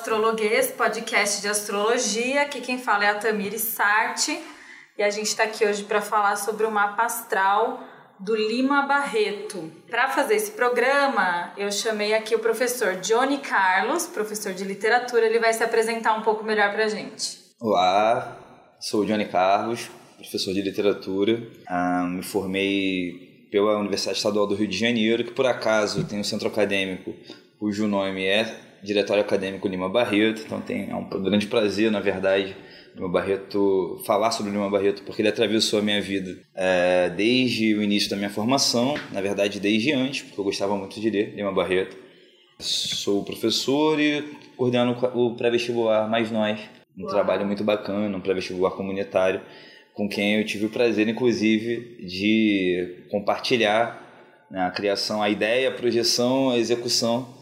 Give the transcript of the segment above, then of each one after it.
Astrologuês, podcast de astrologia. Aqui quem fala é a Tamires Sarti e a gente está aqui hoje para falar sobre o mapa astral do Lima Barreto. Para fazer esse programa, eu chamei aqui o professor Johnny Carlos, professor de literatura. Ele vai se apresentar um pouco melhor para a gente. Olá, sou o Johnny Carlos, professor de literatura. Ah, me formei pela Universidade Estadual do Rio de Janeiro, que por acaso tem um centro acadêmico cujo nome é Diretório Acadêmico Lima Barreto, então tem, é um grande prazer, na verdade, Lima Barreto, falar sobre o Lima Barreto, porque ele atravessou a minha vida é, desde o início da minha formação, na verdade desde antes, porque eu gostava muito de ler Lima Barreto. Sou professor e coordeno o pré-vestibular Mais Nós, um Uau. trabalho muito bacana, um pré-vestibular comunitário, com quem eu tive o prazer, inclusive, de compartilhar né, a criação, a ideia, a projeção, a execução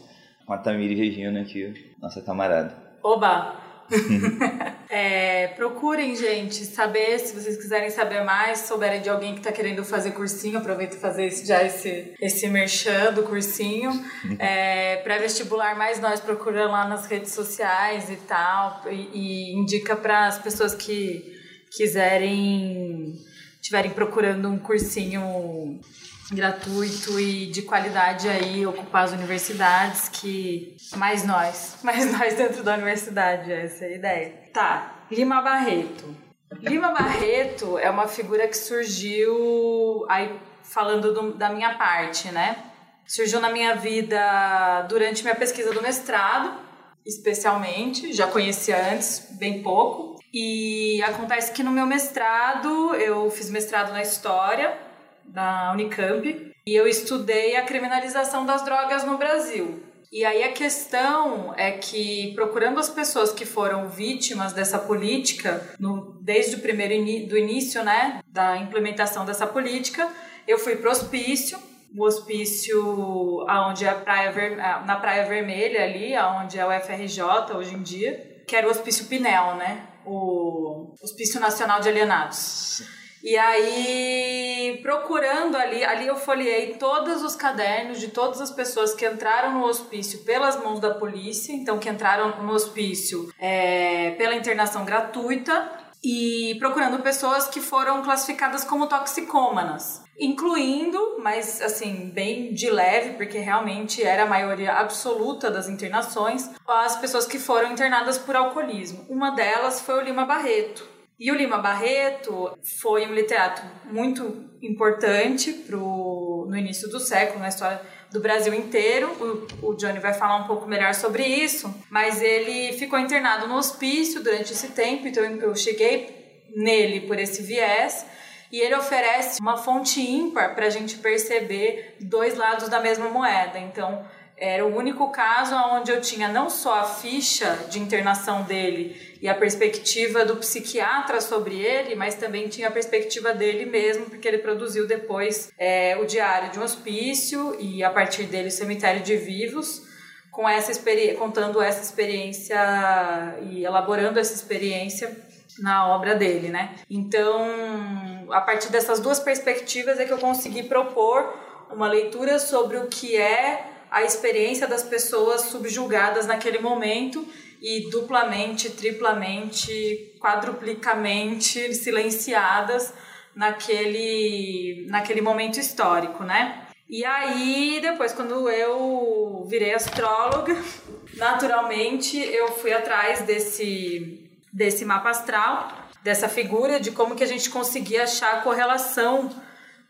com a Tamiri Regina aqui, nossa camarada. Oba! é, procurem, gente, saber, se vocês quiserem saber mais, souberem de alguém que está querendo fazer cursinho, aproveita fazer esse, já esse, esse merchan do cursinho. é, Pré-vestibular, mais nós procura lá nas redes sociais e tal, e, e indica para as pessoas que quiserem, estiverem procurando um cursinho gratuito e de qualidade aí ocupar as universidades que mais nós, mais nós dentro da universidade, essa é a ideia. Tá, Lima Barreto. Lima Barreto é uma figura que surgiu aí falando do, da minha parte, né? Surgiu na minha vida durante minha pesquisa do mestrado, especialmente, já conhecia antes bem pouco. E acontece que no meu mestrado, eu fiz mestrado na história da Unicamp e eu estudei a criminalização das drogas no Brasil. E aí a questão é que procurando as pessoas que foram vítimas dessa política, no, desde o primeiro in, do início, né, da implementação dessa política, eu fui para o hospício, o hospício aonde é a praia Ver, na Praia Vermelha ali, aonde é o FRJ hoje em dia, que era o hospício Pinel, né, o Hospício Nacional de Alienados. E aí, procurando ali, ali eu folhei todos os cadernos de todas as pessoas que entraram no hospício pelas mãos da polícia, então que entraram no hospício é, pela internação gratuita, e procurando pessoas que foram classificadas como toxicômanas. Incluindo, mas assim, bem de leve, porque realmente era a maioria absoluta das internações, as pessoas que foram internadas por alcoolismo. Uma delas foi o Lima Barreto, e o Lima Barreto foi um literato muito importante pro, no início do século, na história do Brasil inteiro. O, o Johnny vai falar um pouco melhor sobre isso, mas ele ficou internado no hospício durante esse tempo, então eu cheguei nele por esse viés. E ele oferece uma fonte ímpar para a gente perceber dois lados da mesma moeda. Então, era o único caso onde eu tinha não só a ficha de internação dele e a perspectiva do psiquiatra sobre ele, mas também tinha a perspectiva dele mesmo, porque ele produziu depois é, o Diário de um Hospício e a partir dele o Cemitério de Vivos, com essa contando essa experiência e elaborando essa experiência na obra dele, né? Então, a partir dessas duas perspectivas é que eu consegui propor uma leitura sobre o que é a experiência das pessoas subjugadas naquele momento e duplamente, triplamente, quadruplicamente silenciadas naquele, naquele momento histórico, né? E aí, depois, quando eu virei astróloga, naturalmente eu fui atrás desse, desse mapa astral, dessa figura, de como que a gente conseguia achar a correlação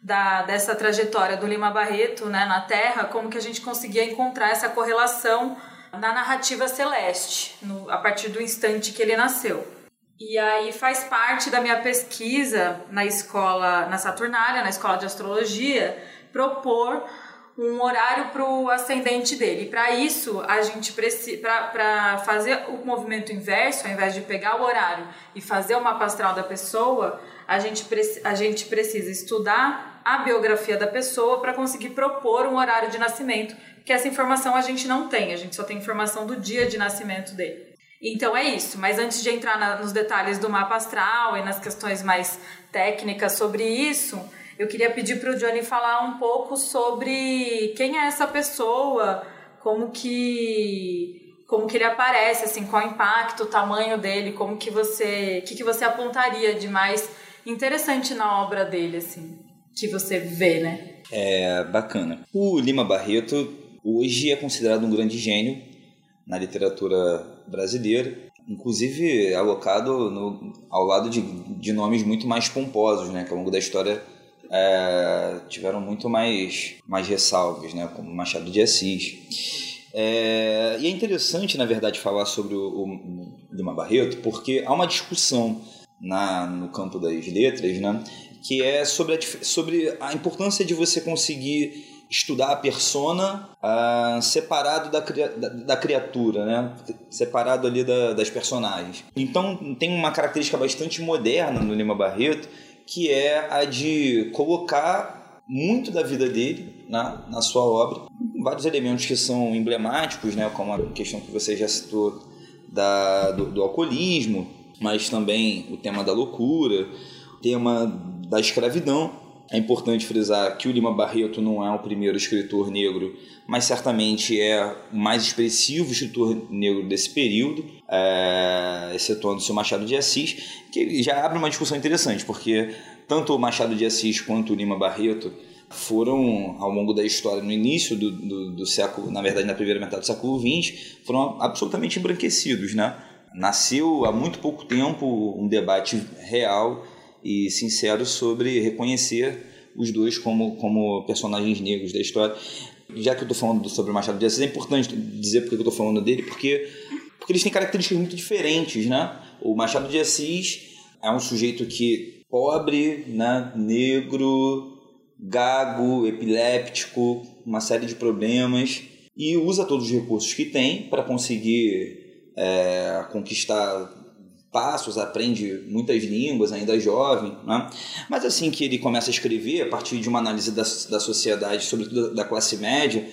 da, dessa trajetória do Lima Barreto né, na Terra, como que a gente conseguia encontrar essa correlação na narrativa celeste, no, a partir do instante que ele nasceu. E aí faz parte da minha pesquisa na escola, na Saturnália, na escola de astrologia, propor um horário para o ascendente dele. Para isso, a gente precisa, para fazer o movimento inverso, ao invés de pegar o horário e fazer o mapa astral da pessoa, a gente, a gente precisa estudar a biografia da pessoa para conseguir propor um horário de nascimento, que essa informação a gente não tem, a gente só tem informação do dia de nascimento dele. Então é isso, mas antes de entrar na, nos detalhes do mapa astral e nas questões mais técnicas sobre isso, eu queria pedir para o Johnny falar um pouco sobre quem é essa pessoa, como que como que ele aparece, assim, qual o impacto, o tamanho dele, como que você, que, que você apontaria de mais interessante na obra dele, assim, que você vê, né? É bacana. O Lima Barreto hoje é considerado um grande gênio na literatura brasileira, inclusive alocado no, ao lado de, de nomes muito mais pomposos, né, que ao longo da história é, tiveram muito mais, mais ressalvas, né, como Machado de Assis. É, e é interessante, na verdade, falar sobre o, o Lima Barreto, porque há uma discussão na, no campo das letras, né, que é sobre a, sobre a importância de você conseguir estudar a persona uh, separado da, da, da, criatura, né? separado ali da, das personagens. Então tem uma característica bastante moderna no Lima Barreto, que é a de colocar muito da vida dele na, na sua obra. Vários elementos que são emblemáticos, né, como a questão que você já citou da, do, do alcoolismo, mas também o tema da loucura, o tema da escravidão. É importante frisar que o Lima Barreto não é o primeiro escritor negro, mas certamente é o mais expressivo escritor negro desse período, é, excetuando o seu Machado de Assis, que já abre uma discussão interessante, porque tanto o Machado de Assis quanto o Lima Barreto foram, ao longo da história, no início do, do, do século, na verdade na primeira metade do século XX, foram absolutamente embranquecidos, né? Nasceu há muito pouco tempo um debate real e sincero sobre reconhecer os dois como, como personagens negros da história. Já que eu estou falando sobre o Machado de Assis, é importante dizer porque eu estou falando dele, porque, porque eles têm características muito diferentes, né? O Machado de Assis é um sujeito que pobre, né, negro, gago, epiléptico, uma série de problemas e usa todos os recursos que tem para conseguir é, conquistar passos, aprende muitas línguas, ainda é jovem, né? mas assim que ele começa a escrever, a partir de uma análise da, da sociedade, sobretudo da classe média,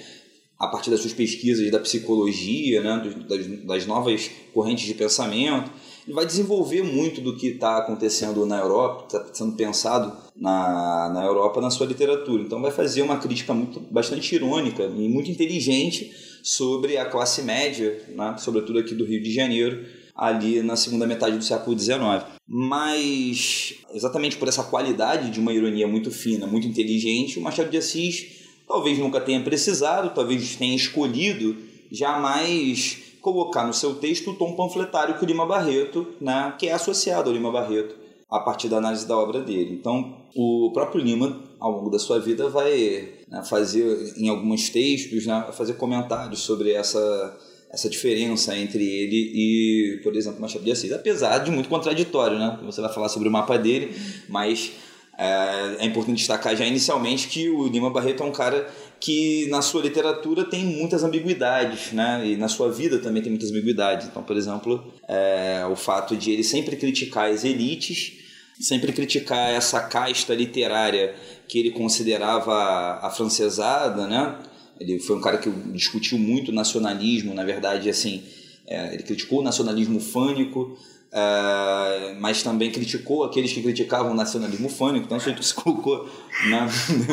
a partir das suas pesquisas da psicologia, né? das, das novas correntes de pensamento, ele vai desenvolver muito do que está acontecendo na Europa, está sendo pensado na, na Europa na sua literatura. Então vai fazer uma crítica muito, bastante irônica e muito inteligente sobre a classe média, né? sobretudo aqui do Rio de Janeiro, ali na segunda metade do século XIX. Mas, exatamente por essa qualidade de uma ironia muito fina, muito inteligente, o Machado de Assis talvez nunca tenha precisado, talvez tenha escolhido jamais colocar no seu texto o tom panfletário que o Lima Barreto, né, que é associado ao Lima Barreto, a partir da análise da obra dele. Então, o próprio Lima, ao longo da sua vida, vai né, fazer, em alguns textos, né, fazer comentários sobre essa essa diferença entre ele e, por exemplo, Machado de Assis, apesar de muito contraditório, né? Você vai falar sobre o mapa dele, mas é, é, importante destacar já inicialmente que o Lima Barreto é um cara que na sua literatura tem muitas ambiguidades, né? E na sua vida também tem muitas ambiguidades. Então, por exemplo, é, o fato de ele sempre criticar as elites, sempre criticar essa casta literária que ele considerava afrancesada, né? Ele foi um cara que discutiu muito nacionalismo, na verdade, assim, é, ele criticou o nacionalismo fânico, é, mas também criticou aqueles que criticavam o nacionalismo fânico, então isso se colocou na,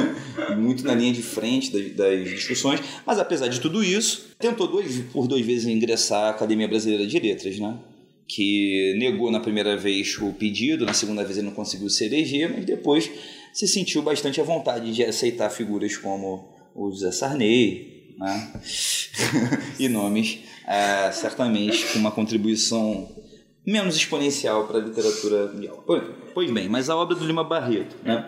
muito na linha de frente das, das, discussões, mas apesar de tudo isso, tentou dois, por duas vezes ingressar à Academia Brasileira de Letras, né? que negou na primeira vez o pedido, na segunda vez ele não conseguiu se eleger, mas depois se sentiu bastante à vontade de aceitar figuras como o José Sarney, né? e nomes é, certamente com uma contribuição menos exponencial para a literatura mundial. Pois, bem, mas a obra do Lima Barreto. Né?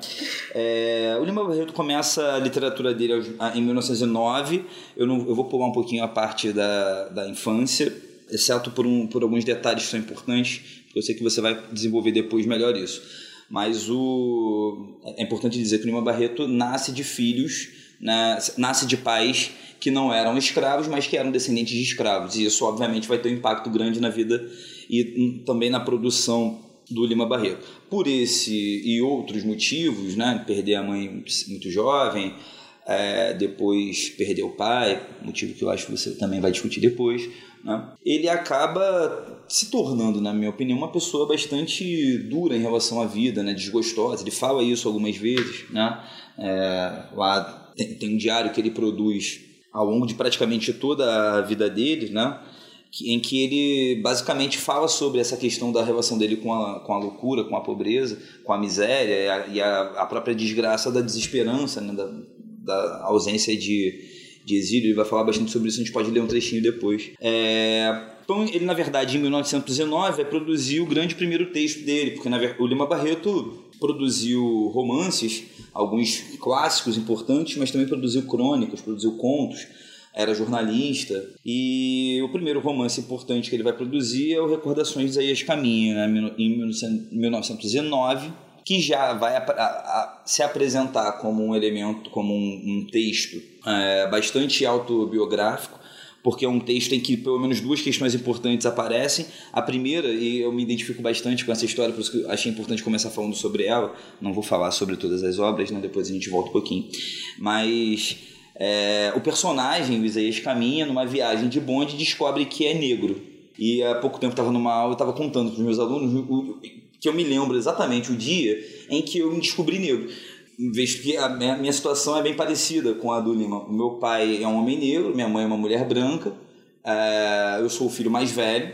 É, o Lima Barreto começa a literatura dele em 1909, eu, não, eu vou pular um pouquinho a parte da, da infância, exceto por, um, por alguns detalhes que são importantes, eu sei que você vai desenvolver depois melhor isso. Mas o, é importante dizer que o Lima Barreto nasce de filhos né, nasce de pais que não eram escravos, mas que eram descendentes de escravos. E isso, obviamente, vai ter um impacto grande na vida e também na produção do Lima Barreto. Por esse e outros motivos, né, perder a mãe muito jovem, é, depois perder o pai, motivo que eu acho que você também vai discutir depois, né, ele acaba se tornando, na minha opinião, uma pessoa bastante dura em relação à vida, né, desgostosa. Ele fala isso algumas vezes, né, é, lá tem, tem um diário que ele produz ao longo de praticamente toda a vida dele, né, em que ele basicamente fala sobre essa questão da relação dele com a, com a loucura, com a pobreza, com a miséria e a, e a, própria desgraça da desesperança, né, da, da ausência de, de exílio. Ele vai falar bastante sobre isso, a gente pode ler um trechinho depois. É, então, ele, na verdade, em 1919, vai produzir o grande primeiro texto dele, porque na, o Lima Barreto produziu romances, alguns clássicos importantes, mas também produziu crônicas, produziu contos era jornalista. E o primeiro romance importante que ele vai produzir é o Recordações de Isaías Caminha, né, em 1909, que já vai a, a, se apresentar como um elemento, como um, um texto é, bastante autobiográfico, porque é um texto em que pelo menos duas questões importantes aparecem. A primeira, e eu me identifico bastante com essa história, por isso que achei importante começar falando sobre ela. Não vou falar sobre todas as obras, né? depois a gente volta um pouquinho. Mas é, o personagem, o Isaías caminha numa viagem de bonde e descobre que é negro. E há pouco tempo estava numa aula, estava contando para os meus alunos o, que eu me lembro exatamente o dia em que eu me descobri negro. Vejo que a minha, minha situação é bem parecida com a do Lima. O meu pai é um homem negro, minha mãe é uma mulher branca, é, eu sou o filho mais velho,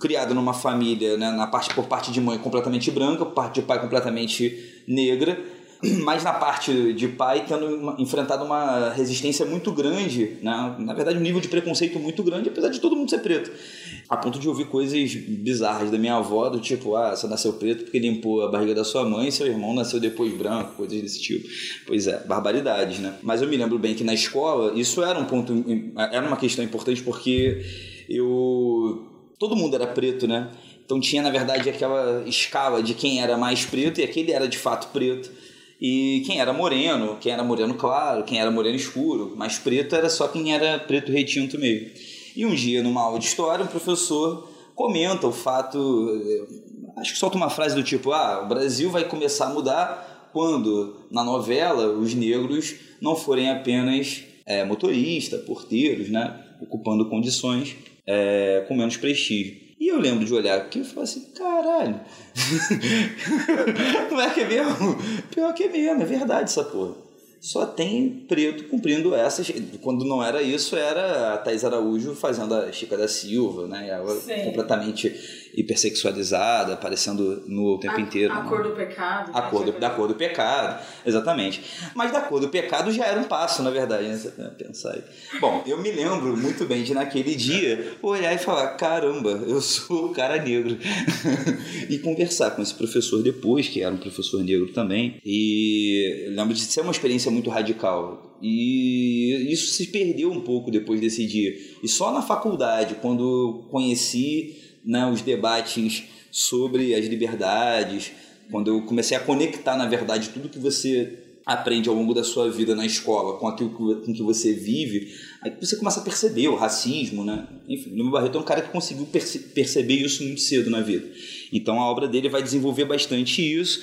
criado numa família, né, na parte, por parte de mãe completamente branca, por parte de pai completamente negra mas na parte de pai tendo uma, enfrentado uma resistência muito grande, né? na verdade um nível de preconceito muito grande, apesar de todo mundo ser preto. A ponto de ouvir coisas bizarras da minha avó, do tipo, ah, você nasceu preto porque limpou a barriga da sua mãe, seu irmão nasceu depois branco, coisas desse tipo. Pois é, barbaridades, né? Mas eu me lembro bem que na escola isso era um ponto, era uma questão importante porque eu... todo mundo era preto, né? Então tinha, na verdade, aquela escala de quem era mais preto e aquele era de fato preto. E quem era moreno, quem era moreno claro, quem era moreno escuro, mas preto era só quem era preto retinto mesmo. E um dia, numa aula de história, um professor comenta o fato, eh, acho que solta uma frase do tipo: ah, o Brasil vai começar a mudar quando, na novela, os negros não forem apenas é, motoristas, porteiros, né, ocupando condições é, com menos prestígio. E eu lembro de olhar aqui e falar assim, caralho. Não é que é mesmo? Pior que é mesmo, é verdade essa porra só tem preto cumprindo essas. Quando não era isso, era a Thais Araújo fazendo a Chica da Silva, né? Ela Sim. completamente hipersexualizada, aparecendo no o tempo a, inteiro. A né? cor do pecado. A cor do, da cor do pecado, exatamente. Mas da cor do pecado já era um passo, na verdade, né? Pensar aí. Bom, eu me lembro muito bem de naquele dia olhar e falar: caramba, eu sou o cara negro. e conversar com esse professor depois, que era um professor negro também. E lembro de ser uma experiência muito radical. E isso se perdeu um pouco depois desse dia. E só na faculdade, quando conheci né, os debates sobre as liberdades, quando eu comecei a conectar, na verdade, tudo que você aprende ao longo da sua vida na escola com aquilo com que você vive, aí você começa a perceber o racismo, né? Enfim, Lima Barreto é um cara que conseguiu perce perceber isso muito cedo na vida. Então a obra dele vai desenvolver bastante isso,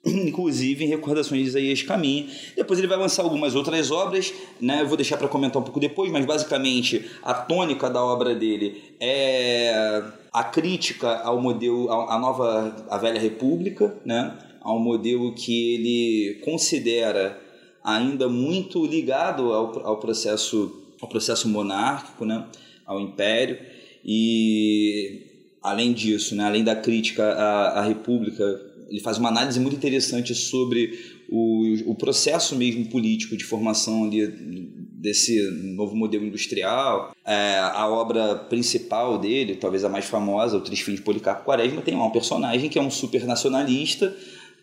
inclusive em Recordações de Isaías Caminha. Depois ele vai lançar algumas outras obras, né? Eu vou deixar para comentar um pouco depois, mas basicamente a tônica da obra dele é a crítica ao modelo, à nova, a velha república, né? Ao modelo que ele considera ainda muito ligado ao, ao processo ao processo monárquico, né? Ao império e além disso, né? Além da crítica à, à república ele faz uma análise muito interessante sobre o, o processo mesmo político de formação ali desse novo modelo industrial. É, a obra principal dele, talvez a mais famosa, O Três Fins de Policarpo Quaresma, tem um personagem que é um super nacionalista,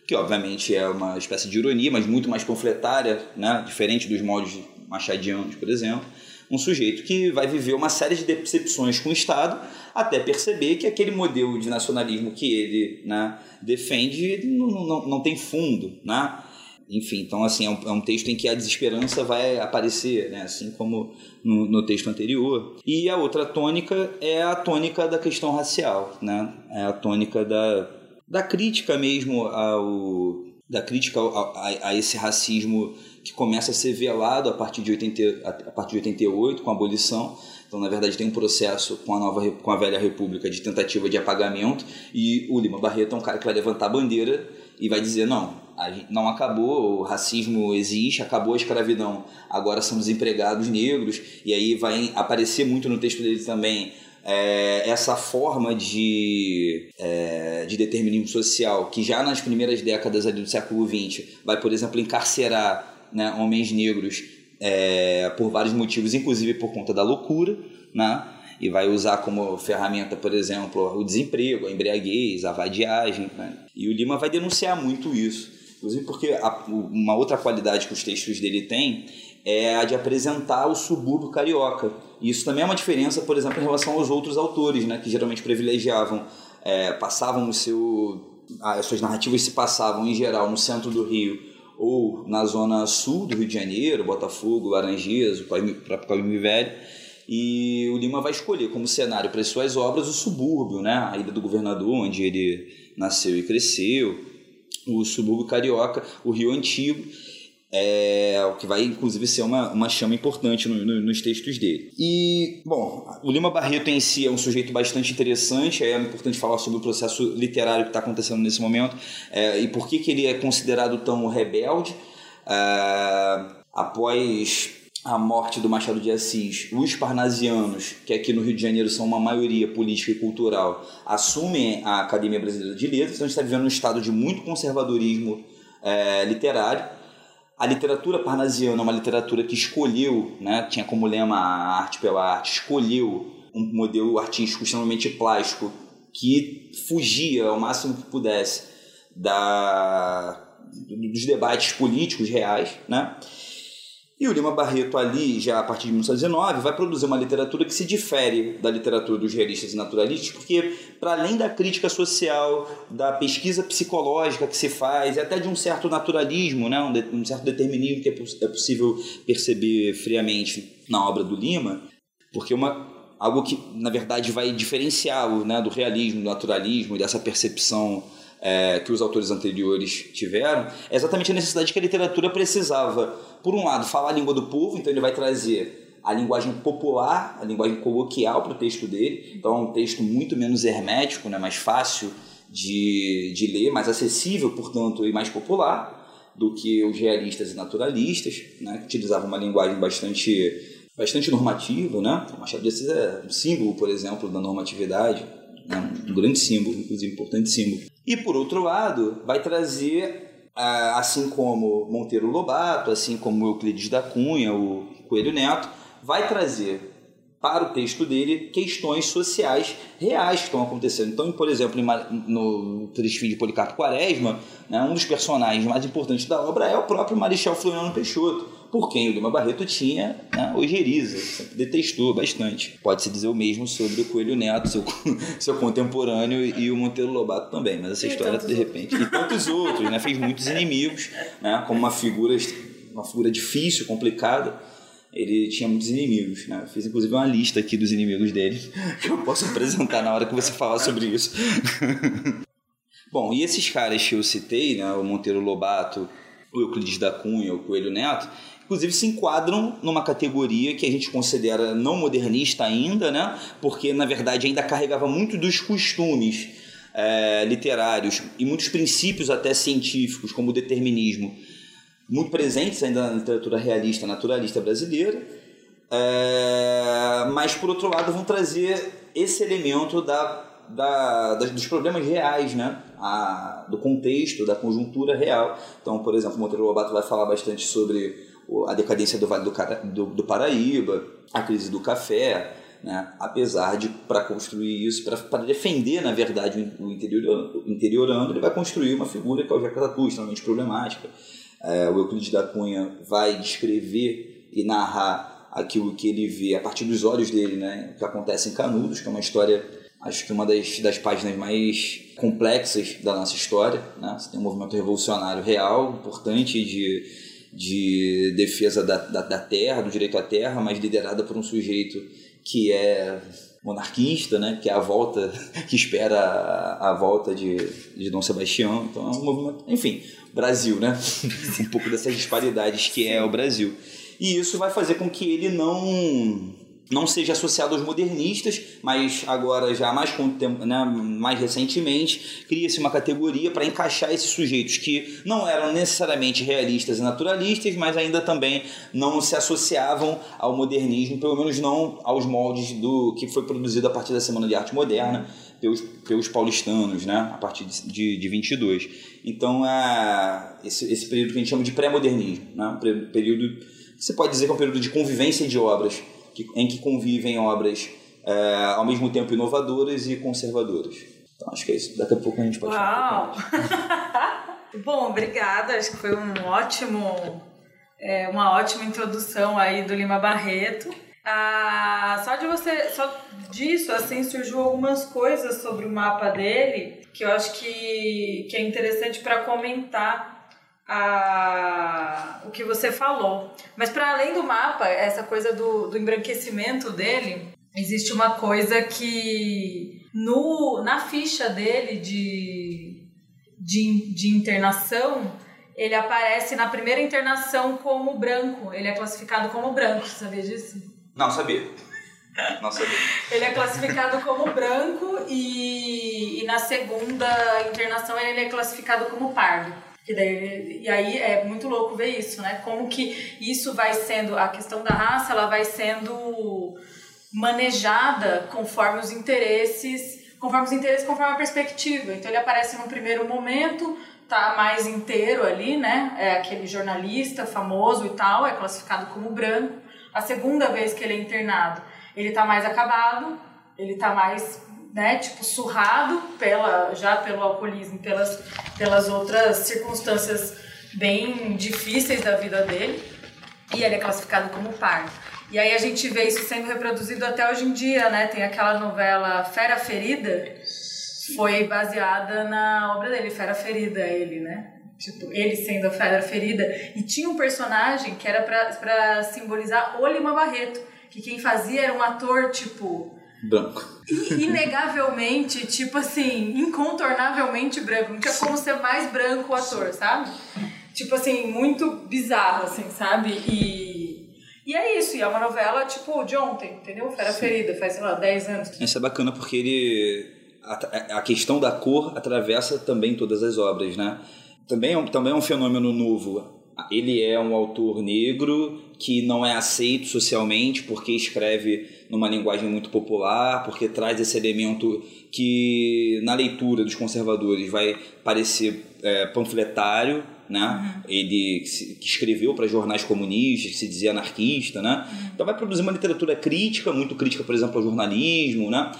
que obviamente é uma espécie de ironia, mas muito mais panfletária, né? diferente dos moldes machadianos, por exemplo um sujeito que vai viver uma série de decepções com o Estado até perceber que aquele modelo de nacionalismo que ele né, defende não, não, não tem fundo. Né? enfim, então assim, é um, é um, texto em que a desesperança vai aparecer, né? assim como no, no, texto anterior. E a outra tônica é a tônica da questão racial, né? é a tônica da, da crítica mesmo ao da crítica a, a, esse racismo que começa a ser velado a partir de 80, a partir de 88 com a abolição. Então, na verdade, tem um processo com a nova com a velha república de tentativa de apagamento e o Lima Barreto é um cara que vai levantar a bandeira e vai dizer não, não acabou, o racismo existe, acabou a escravidão, agora somos empregados negros. E aí vai aparecer muito no texto dele também é, essa forma de, é, de determinismo social que já nas primeiras décadas ali do século XX vai, por exemplo, encarcerar né, homens negros é, por vários motivos, inclusive por conta da loucura, né? E vai usar como ferramenta, por exemplo, o desemprego, a embriaguez, a vadiagem. Né? E o Lima vai denunciar muito isso. Inclusive porque a, uma outra qualidade que os textos dele têm é a de apresentar o subúrbio carioca. Isso também é uma diferença, por exemplo, em relação aos outros autores, né? Que geralmente privilegiavam, é, passavam o seu... As suas narrativas se passavam, em geral, no centro do Rio ou na zona sul do Rio de Janeiro, Botafogo, Laranjeiras, próprio Caminho Velho. E o Lima vai escolher como cenário para as suas obras o subúrbio, né? a Ilha do Governador, onde ele nasceu e cresceu, o subúrbio carioca, o Rio Antigo é, o que vai inclusive ser uma, uma chama importante no, no, nos textos dele. E, bom, o Lima Barreto em si é um sujeito bastante interessante, é importante falar sobre o processo literário que está acontecendo nesse momento é, e por que, que ele é considerado tão rebelde. É, após a morte do Machado de Assis, os parnasianos, que aqui no Rio de Janeiro são uma maioria política e cultural, assumem a Academia Brasileira de Letras, então a gente está vivendo um estado de muito conservadorismo é, literário a literatura parnasiana é uma literatura que escolheu, né, tinha como lema a arte pela arte, escolheu um modelo artístico extremamente plástico que fugia ao máximo que pudesse da, dos debates políticos reais, né? E o Lima Barreto ali, já a partir de 1919, vai produzir uma literatura que se difere da literatura dos realistas e naturalistas, porque para além da crítica social, da pesquisa psicológica que se faz, e até de um certo naturalismo, né, um, um certo determinismo que é, é possível perceber friamente na obra do Lima, porque uma algo que na verdade vai diferenciar o, né, do realismo, do naturalismo e dessa percepção é, que os autores anteriores tiveram, é exatamente a necessidade que a literatura precisava, por um lado, falar a língua do povo, então ele vai trazer a linguagem popular, a linguagem coloquial para o texto dele, então é um texto muito menos hermético, né, mais fácil de, de ler, mais acessível, portanto, e mais popular do que os realistas e naturalistas, né, que utilizavam uma linguagem bastante bastante normativa, né? O Machado de Assis é um símbolo, por exemplo, da normatividade, né? um grande símbolo, inclusive importante símbolo. E por outro lado, vai trazer, assim como Monteiro Lobato, assim como Euclides da Cunha, o Coelho Neto, vai trazer para o texto dele questões sociais reais que estão acontecendo. Então, por exemplo, no Trisfim de Policarpo Quaresma, né, um dos personagens mais importantes da obra é o próprio Marechal Floriano Peixoto, por quem o Lima Barreto tinha né, ojeriza, sempre detestou bastante. Pode-se dizer o mesmo sobre o Coelho Neto, seu, seu contemporâneo, e o Monteiro Lobato também, mas essa e história, de repente... E tantos outros, né? Fez muitos inimigos, né, como uma figura, uma figura difícil, complicada, ele tinha muitos inimigos, né? fiz inclusive uma lista aqui dos inimigos dele que eu posso apresentar na hora que você falar sobre isso. Bom, e esses caras que eu citei, né, o Monteiro Lobato, o Euclides da Cunha, o Coelho Neto, inclusive se enquadram numa categoria que a gente considera não modernista ainda, né? Porque na verdade ainda carregava muito dos costumes é, literários e muitos princípios até científicos, como o determinismo, muito presentes ainda na literatura realista, naturalista brasileira. É, mas por outro lado vão trazer esse elemento da, da, dos problemas reais, né? A, do contexto, da conjuntura real. Então, por exemplo, Monteiro Lobato vai falar bastante sobre a decadência do Vale do, do, do Paraíba, a crise do café, né? apesar de, para construir isso, para defender, na verdade, o interior, interiorando, ele vai construir uma figura que é o Jacatatu, extremamente problemática. É, o Euclides da Cunha vai descrever e narrar aquilo que ele vê a partir dos olhos dele, né? o que acontece em Canudos, que é uma história acho que uma das, das páginas mais complexas da nossa história. Né? Você tem um movimento revolucionário real, importante, de, de defesa da, da, da terra, do direito à terra, mas liderada por um sujeito que é monarquista, né, que é a volta, que espera a, a volta de, de Dom Sebastião. Então é um movimento, enfim, Brasil, né? um pouco dessas disparidades que é o Brasil. E isso vai fazer com que ele não não seja associado aos modernistas, mas agora já mais, né, mais recentemente cria-se uma categoria para encaixar esses sujeitos que não eram necessariamente realistas e naturalistas, mas ainda também não se associavam ao modernismo, pelo menos não aos moldes do que foi produzido a partir da Semana de Arte Moderna pelos, pelos paulistanos, né, a partir de, de 22. Então, é, esse, esse período que a gente chama de pré-modernismo, né, um período, você pode dizer que é um período de convivência de obras que, em que convivem obras é, ao mesmo tempo inovadoras e conservadoras. Então acho que é isso. Daqui a pouco a gente pode Uau. falar. Bom, obrigada. Acho que foi um ótimo, é, uma ótima introdução aí do Lima Barreto. Ah, só de você, só disso, assim, surgiu algumas coisas sobre o mapa dele que eu acho que, que é interessante para comentar a, o que você falou. Mas para além do mapa, essa coisa do, do embranquecimento dele, existe uma coisa que no, na ficha dele de, de, de internação, ele aparece na primeira internação como branco. Ele é classificado como branco, sabia disso? Não, sabia. Não sabia. ele é classificado como branco e, e na segunda internação ele é classificado como pardo. E, daí, e aí é muito louco ver isso, né? Como que isso vai sendo, a questão da raça, ela vai sendo manejada conforme os interesses, conforme os interesses, conforme a perspectiva. Então ele aparece no primeiro momento, tá mais inteiro ali, né? É aquele jornalista famoso e tal, é classificado como branco. A segunda vez que ele é internado, ele tá mais acabado, ele tá mais né, tipo, surrado pela, já pelo alcoolismo, pelas, pelas outras circunstâncias bem difíceis da vida dele, e ele é classificado como pardo. E aí a gente vê isso sendo reproduzido até hoje em dia, né? Tem aquela novela Fera Ferida, foi baseada na obra dele, Fera Ferida, ele, né? Tipo, ele sendo a Fera Ferida. E tinha um personagem que era para simbolizar o Lima Barreto, que quem fazia era um ator, tipo, Branco. Inegavelmente, tipo assim, incontornavelmente branco. Não tinha como ser mais branco o ator, sabe? Tipo assim, muito bizarro, assim, sabe? E, e é isso, e é uma novela, tipo, de ontem, entendeu? Fera Sim. Ferida, faz, sei lá, 10 anos. Isso é bacana porque ele. A, a questão da cor atravessa também todas as obras, né? Também é um, também é um fenômeno novo ele é um autor negro que não é aceito socialmente porque escreve numa linguagem muito popular, porque traz esse elemento que na leitura dos conservadores vai parecer é, panfletário, né? Uhum. Ele que escreveu para jornais comunistas, que se dizia anarquista, né? Uhum. Então vai produzir uma literatura crítica, muito crítica, por exemplo, ao jornalismo, né?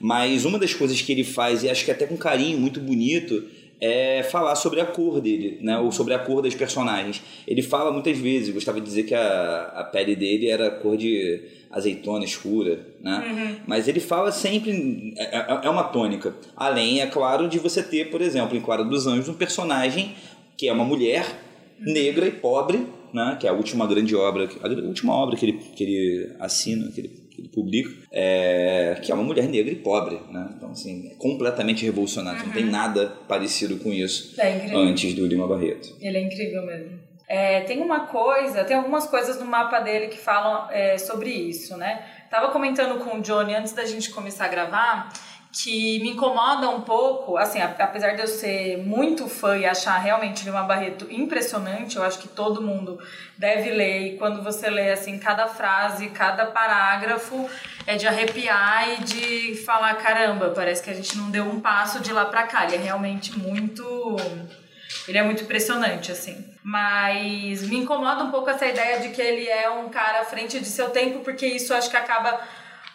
Mas uma das coisas que ele faz, e acho que até com carinho muito bonito, é falar sobre a cor dele, né? Ou sobre a cor das personagens. Ele fala muitas vezes, gostava de dizer que a, a pele dele era cor de azeitona escura, né? Uhum. Mas ele fala sempre é, é, é, uma tônica. Além, é claro, de você ter, por exemplo, em Clara dos Anjos, um personagem que é uma mulher negra e pobre, né? Que é a última grande obra, a última obra que ele, que ele assina, que ele que ele publica, é, que é uma mulher negra e pobre, né? Então, assim, é completamente revolucionário. Uhum. Não tem uhum. nada parecido com isso é antes do Lima Barreto. Ele é incrível mesmo. É, tem uma coisa, tem algumas coisas no mapa dele que falam é, sobre isso, né? Tava comentando com o Johnny antes da gente começar a gravar que me incomoda um pouco, assim, apesar de eu ser muito fã e achar realmente Lima Barreto impressionante, eu acho que todo mundo deve ler, e quando você lê, assim, cada frase, cada parágrafo, é de arrepiar e de falar, caramba, parece que a gente não deu um passo de lá pra cá, ele é realmente muito... Ele é muito impressionante, assim. Mas me incomoda um pouco essa ideia de que ele é um cara à frente de seu tempo, porque isso acho que acaba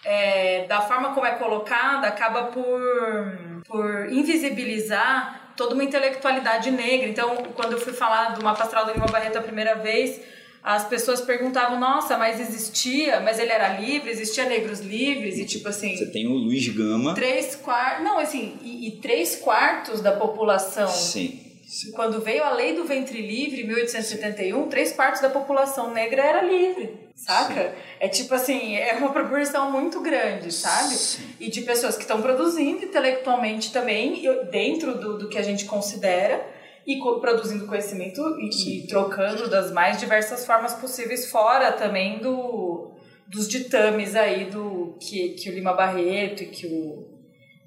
é, da forma como é colocada, acaba por, por invisibilizar toda uma intelectualidade negra. Então, quando eu fui falar do mapa astral do Lima Barreto a primeira vez, as pessoas perguntavam, nossa, mas existia, mas ele era livre, existia negros livres, e tipo assim. Você tem o Luiz Gama. Três quartos. Não, assim, e, e, três quartos da população. Sim. Sim. Quando veio a lei do ventre livre, em 1871, três quartos da população negra era livre, saca? Sim. É tipo assim, é uma proporção muito grande, sabe? Sim. E de pessoas que estão produzindo intelectualmente também, dentro do, do que a gente considera e produzindo conhecimento e, e, trocando das mais diversas formas possíveis, fora também do, dos ditames aí do que, que o Lima Barreto e que o,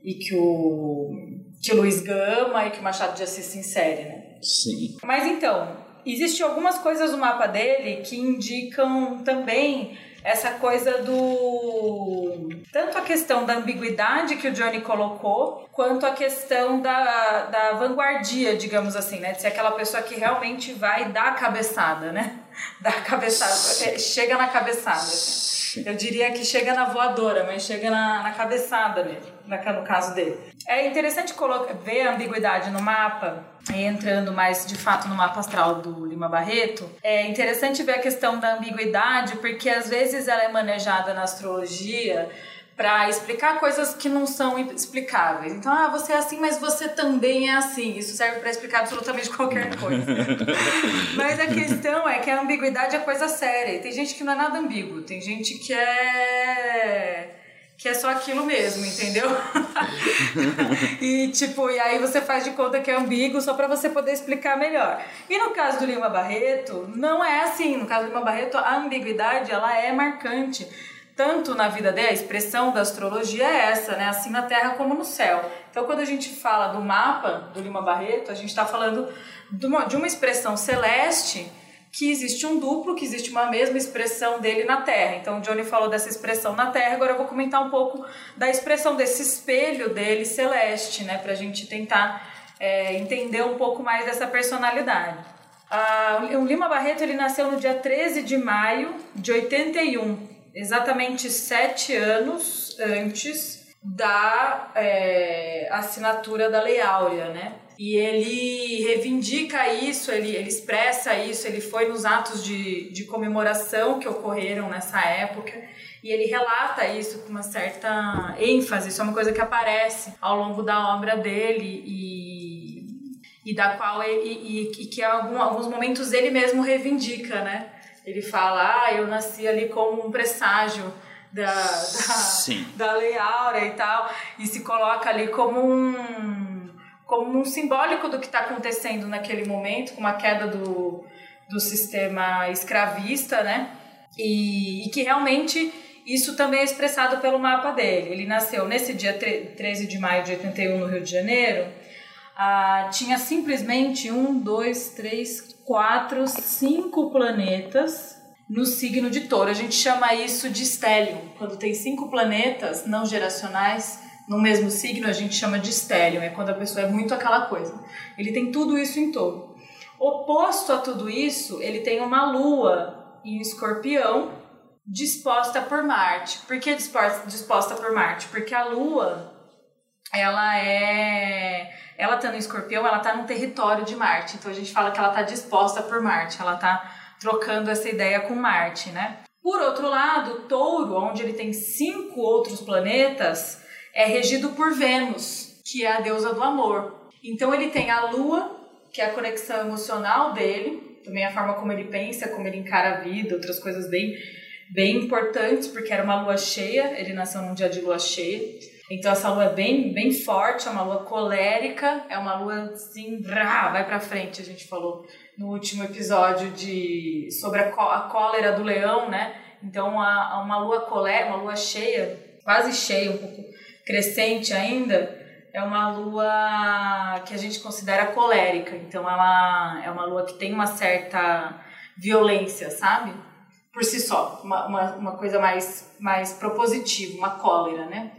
e que o, que o Luiz Gama e que o Machado de Assis se insere, né? Sim. Mas então, existem algumas coisas no mapa dele que indicam também essa coisa do. Tanto a questão da ambiguidade que o Johnny colocou, quanto a questão da, da vanguardia, digamos assim, né? De ser aquela pessoa que realmente vai dar a cabeçada, né? Dar cabeçada, é, chega na cabeçada. Assim. Eu diria que chega na voadora, mas chega na, na cabeçada mesmo, no caso dele. É interessante ver a ambiguidade no mapa, entrando mais de fato no mapa astral do Lima Barreto. É interessante ver a questão da ambiguidade, porque às vezes ela é manejada na astrologia para explicar coisas que não são explicáveis. Então, ah, você é assim, mas você também é assim. Isso serve para explicar absolutamente qualquer coisa. mas a questão é que a ambiguidade é coisa séria. Tem gente que não é nada ambíguo. Tem gente que é que é só aquilo mesmo, entendeu? e tipo, e aí você faz de conta que é ambíguo só para você poder explicar melhor. E no caso do Lima Barreto, não é assim. No caso do Lima Barreto, a ambiguidade ela é marcante tanto na vida dele, a expressão da astrologia é essa, né? Assim na Terra como no céu. Então, quando a gente fala do mapa do Lima Barreto, a gente está falando de uma, de uma expressão celeste que existe um duplo, que existe uma mesma expressão dele na Terra. Então, o Johnny falou dessa expressão na Terra, agora eu vou comentar um pouco da expressão desse espelho dele celeste, né? Para a gente tentar é, entender um pouco mais dessa personalidade. Ah, o Lima Barreto ele nasceu no dia 13 de maio de 81 exatamente sete anos antes da é, assinatura da Lei Áurea, né? E ele reivindica isso, ele, ele expressa isso, ele foi nos atos de, de comemoração que ocorreram nessa época e ele relata isso com uma certa ênfase, isso é uma coisa que aparece ao longo da obra dele e, e da qual ele, e, e que em algum, alguns momentos ele mesmo reivindica, né? Ele fala, ah, eu nasci ali como um presságio da, da, da Lei Áurea e tal, e se coloca ali como um, como um simbólico do que está acontecendo naquele momento, com a queda do, do sistema escravista, né? E, e que realmente isso também é expressado pelo mapa dele. Ele nasceu nesse dia 13 de maio de 81 no Rio de Janeiro. Ah, tinha simplesmente um, dois, três, quatro, cinco planetas no signo de touro. A gente chama isso de estélio. Quando tem cinco planetas não geracionais no mesmo signo, a gente chama de estélio. É quando a pessoa é muito aquela coisa. Ele tem tudo isso em touro. Oposto a tudo isso, ele tem uma lua em escorpião disposta por Marte. Por que disposta, disposta por Marte? Porque a lua ela é ela tá no escorpião, ela tá no território de Marte. Então a gente fala que ela tá disposta por Marte, ela tá trocando essa ideia com Marte, né? Por outro lado, Touro, onde ele tem cinco outros planetas, é regido por Vênus, que é a deusa do amor. Então ele tem a Lua, que é a conexão emocional dele, também a forma como ele pensa, como ele encara a vida, outras coisas bem, bem importantes, porque era uma lua cheia, ele nasceu num dia de lua cheia. Então essa lua é bem, bem forte, é uma lua colérica, é uma lua assim, brá, vai para frente, a gente falou no último episódio de sobre a, a cólera do leão, né? Então a, uma lua colérica, uma lua cheia, quase cheia, um pouco crescente ainda, é uma lua que a gente considera colérica. Então ela é uma lua que tem uma certa violência, sabe? Por si só, uma, uma, uma coisa mais, mais propositiva, uma cólera, né?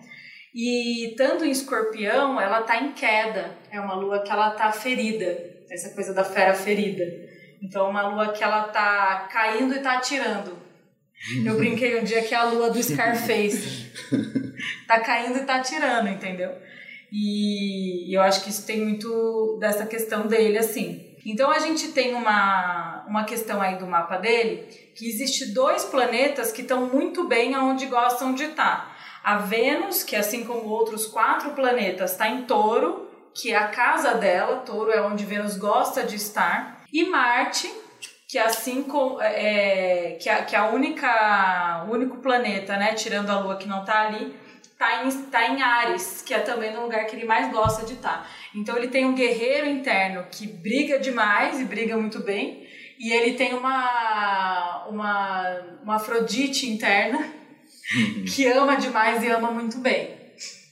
E tanto em escorpião, ela tá em queda. É uma lua que ela tá ferida. Essa coisa da fera ferida. Então, é uma lua que ela tá caindo e tá atirando. Eu brinquei um dia que é a lua do Scarface. tá caindo e tá atirando, entendeu? E eu acho que isso tem muito dessa questão dele, assim. Então a gente tem uma, uma questão aí do mapa dele que existe dois planetas que estão muito bem aonde gostam de estar. A Vênus, que assim como outros quatro planetas, está em touro, que é a casa dela, touro é onde Vênus gosta de estar, e Marte, que assim como é, que, a, que a única único planeta, né, tirando a Lua que não está ali, tá em, tá em Ares, que é também no lugar que ele mais gosta de estar. Tá. Então ele tem um guerreiro interno que briga demais e briga muito bem, e ele tem uma uma, uma Afrodite interna que ama demais e ama muito bem,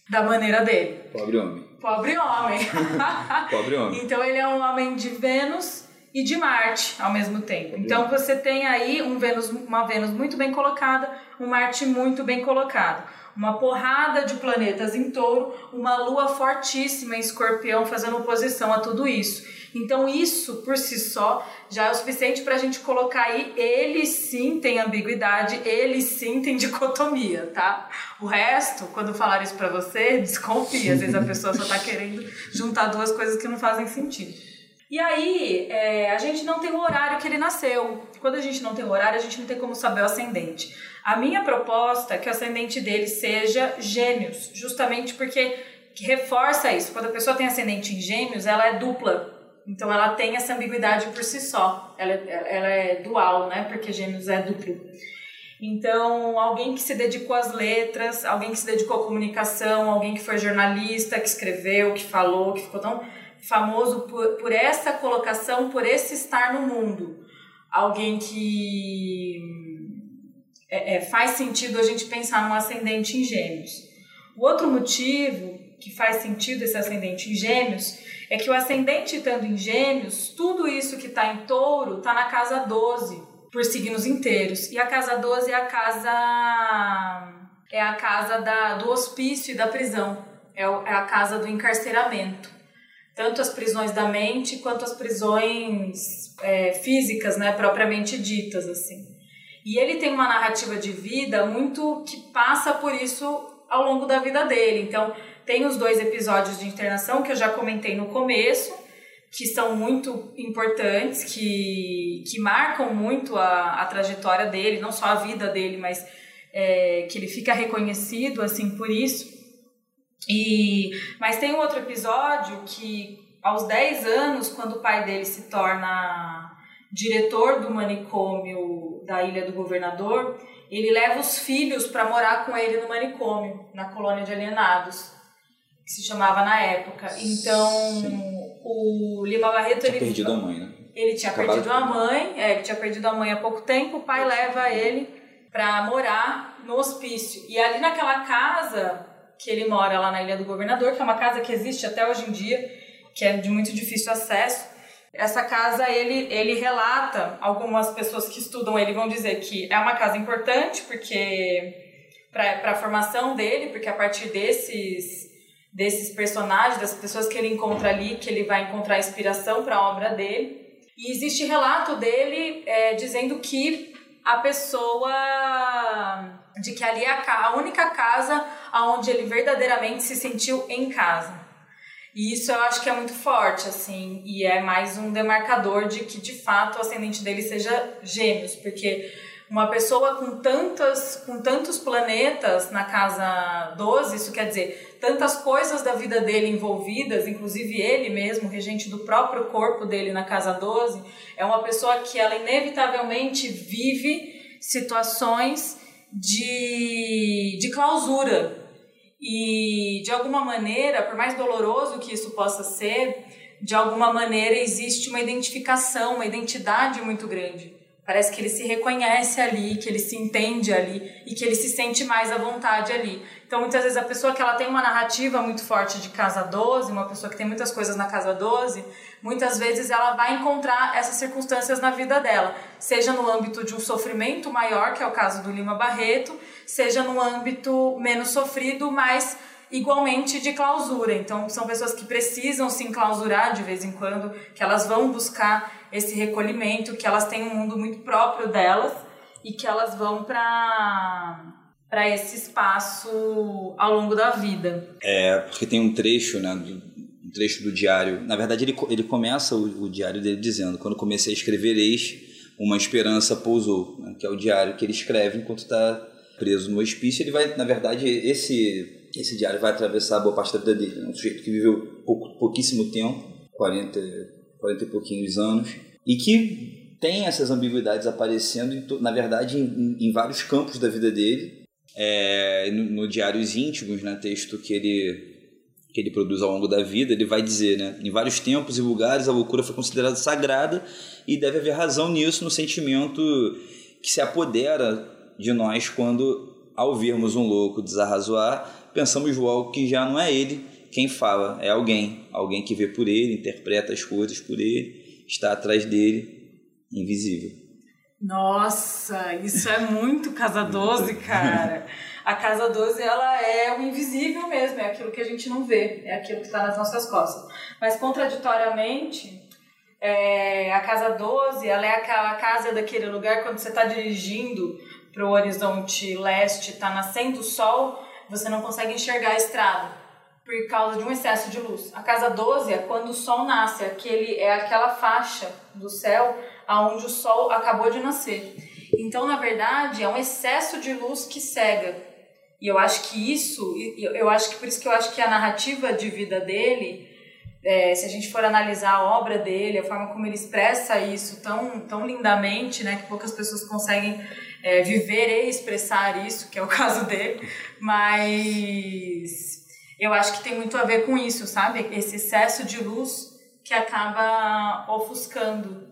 da maneira dele. Pobre homem. Pobre homem. Pobre homem. Então ele é um homem de Vênus e de Marte ao mesmo tempo. Então você tem aí um Vênus, uma Vênus muito bem colocada, um Marte muito bem colocado uma porrada de planetas em touro, uma lua fortíssima em escorpião fazendo oposição a tudo isso. Então, isso por si só já é o suficiente para a gente colocar aí. Ele sim tem ambiguidade, ele sim tem dicotomia, tá? O resto, quando falar isso para você, desconfia. Às vezes a pessoa só está querendo juntar duas coisas que não fazem sentido. E aí, é, a gente não tem o horário que ele nasceu. Quando a gente não tem o horário, a gente não tem como saber o ascendente. A minha proposta é que o ascendente dele seja gêmeos, justamente porque reforça isso. Quando a pessoa tem ascendente em gêmeos, ela é dupla. Então ela tem essa ambiguidade por si só. Ela, ela é dual, né? Porque gêmeos é duplo. Então, alguém que se dedicou às letras, alguém que se dedicou à comunicação, alguém que foi jornalista, que escreveu, que falou, que ficou tão famoso por, por essa colocação, por esse estar no mundo. Alguém que é, é, faz sentido a gente pensar num ascendente em gêmeos. O outro motivo que faz sentido esse ascendente em gêmeos é que o ascendente estando em gêmeos, tudo isso que está em touro está na casa 12, por signos inteiros. E a casa 12 é a casa é a casa da, do hospício e da prisão. É, é a casa do encarceramento. Tanto as prisões da mente quanto as prisões é, físicas, né, propriamente ditas, assim. E ele tem uma narrativa de vida muito que passa por isso ao longo da vida dele. Então, tem os dois episódios de internação que eu já comentei no começo, que são muito importantes, que, que marcam muito a, a trajetória dele, não só a vida dele, mas é, que ele fica reconhecido assim por isso. E, mas tem um outro episódio que, aos 10 anos, quando o pai dele se torna diretor do manicômio da Ilha do Governador, ele leva os filhos para morar com ele no manicômio, na colônia de alienados, que se chamava na época. Então, Sim. o Lima Barreto... Tinha ele perdido a mãe, né? Ele tinha Acabaram perdido a mãe, é, ele tinha perdido a mãe há pouco tempo, o pai leva ele para morar no hospício. E ali naquela casa que ele mora lá na Ilha do Governador, que é uma casa que existe até hoje em dia, que é de muito difícil acesso, essa casa, ele, ele relata, algumas pessoas que estudam ele vão dizer que é uma casa importante, porque para a formação dele, porque a partir desses, desses personagens, das pessoas que ele encontra ali, que ele vai encontrar inspiração para a obra dele. E existe relato dele é, dizendo que a pessoa de que ali é a única casa onde ele verdadeiramente se sentiu em casa. E isso eu acho que é muito forte, assim, e é mais um demarcador de que de fato o ascendente dele seja gêmeos, porque uma pessoa com tantas com tantos planetas na casa 12, isso quer dizer, tantas coisas da vida dele envolvidas, inclusive ele mesmo, regente do próprio corpo dele na casa 12, é uma pessoa que ela inevitavelmente vive situações de, de clausura, e de alguma maneira, por mais doloroso que isso possa ser, de alguma maneira existe uma identificação, uma identidade muito grande. Parece que ele se reconhece ali, que ele se entende ali e que ele se sente mais à vontade ali. Então, muitas vezes, a pessoa que ela tem uma narrativa muito forte de casa 12, uma pessoa que tem muitas coisas na casa 12, muitas vezes ela vai encontrar essas circunstâncias na vida dela, seja no âmbito de um sofrimento maior, que é o caso do Lima Barreto, seja no âmbito menos sofrido, mas igualmente de clausura. Então, são pessoas que precisam se enclausurar de vez em quando, que elas vão buscar esse recolhimento, que elas têm um mundo muito próprio delas e que elas vão para para esse espaço ao longo da vida. É, porque tem um trecho, né, do trecho do diário. Na verdade, ele, ele começa o, o diário dele dizendo: Quando comecei a escrever, eis uma esperança pousou, né? que é o diário que ele escreve enquanto está preso no hospício. Ele vai, na verdade, esse, esse diário vai atravessar boa parte da vida dele. É um sujeito que viveu pouco, pouquíssimo tempo 40, 40 e pouquinhos anos e que tem essas ambiguidades aparecendo, na verdade, em, em, vários campos da vida dele. É, no, no Diários Íntimos, né, texto que ele que ele produz ao longo da vida, ele vai dizer, né? Em vários tempos e lugares a loucura foi considerada sagrada e deve haver razão nisso no sentimento que se apodera de nós quando, ao vermos um louco desarrazoar, pensamos logo que já não é ele quem fala, é alguém, alguém que vê por ele, interpreta as coisas por ele, está atrás dele, invisível. Nossa, isso é muito Casa 12, cara. A Casa 12, ela é o invisível mesmo, é aquilo que a gente não vê, é aquilo que está nas nossas costas. Mas, contraditoriamente, é, a Casa 12, ela é aquela casa daquele lugar quando você está dirigindo para o horizonte leste, está nascendo o sol, você não consegue enxergar a estrada por causa de um excesso de luz. A casa 12 é quando o sol nasce, aquele é aquela faixa do céu aonde o sol acabou de nascer. Então, na verdade, é um excesso de luz que cega. E eu acho que isso, eu acho que por isso que eu acho que a narrativa de vida dele, é, se a gente for analisar a obra dele, a forma como ele expressa isso tão, tão lindamente, né, que poucas pessoas conseguem é, viver e expressar isso, que é o caso dele, mas eu acho que tem muito a ver com isso, sabe? Esse excesso de luz que acaba ofuscando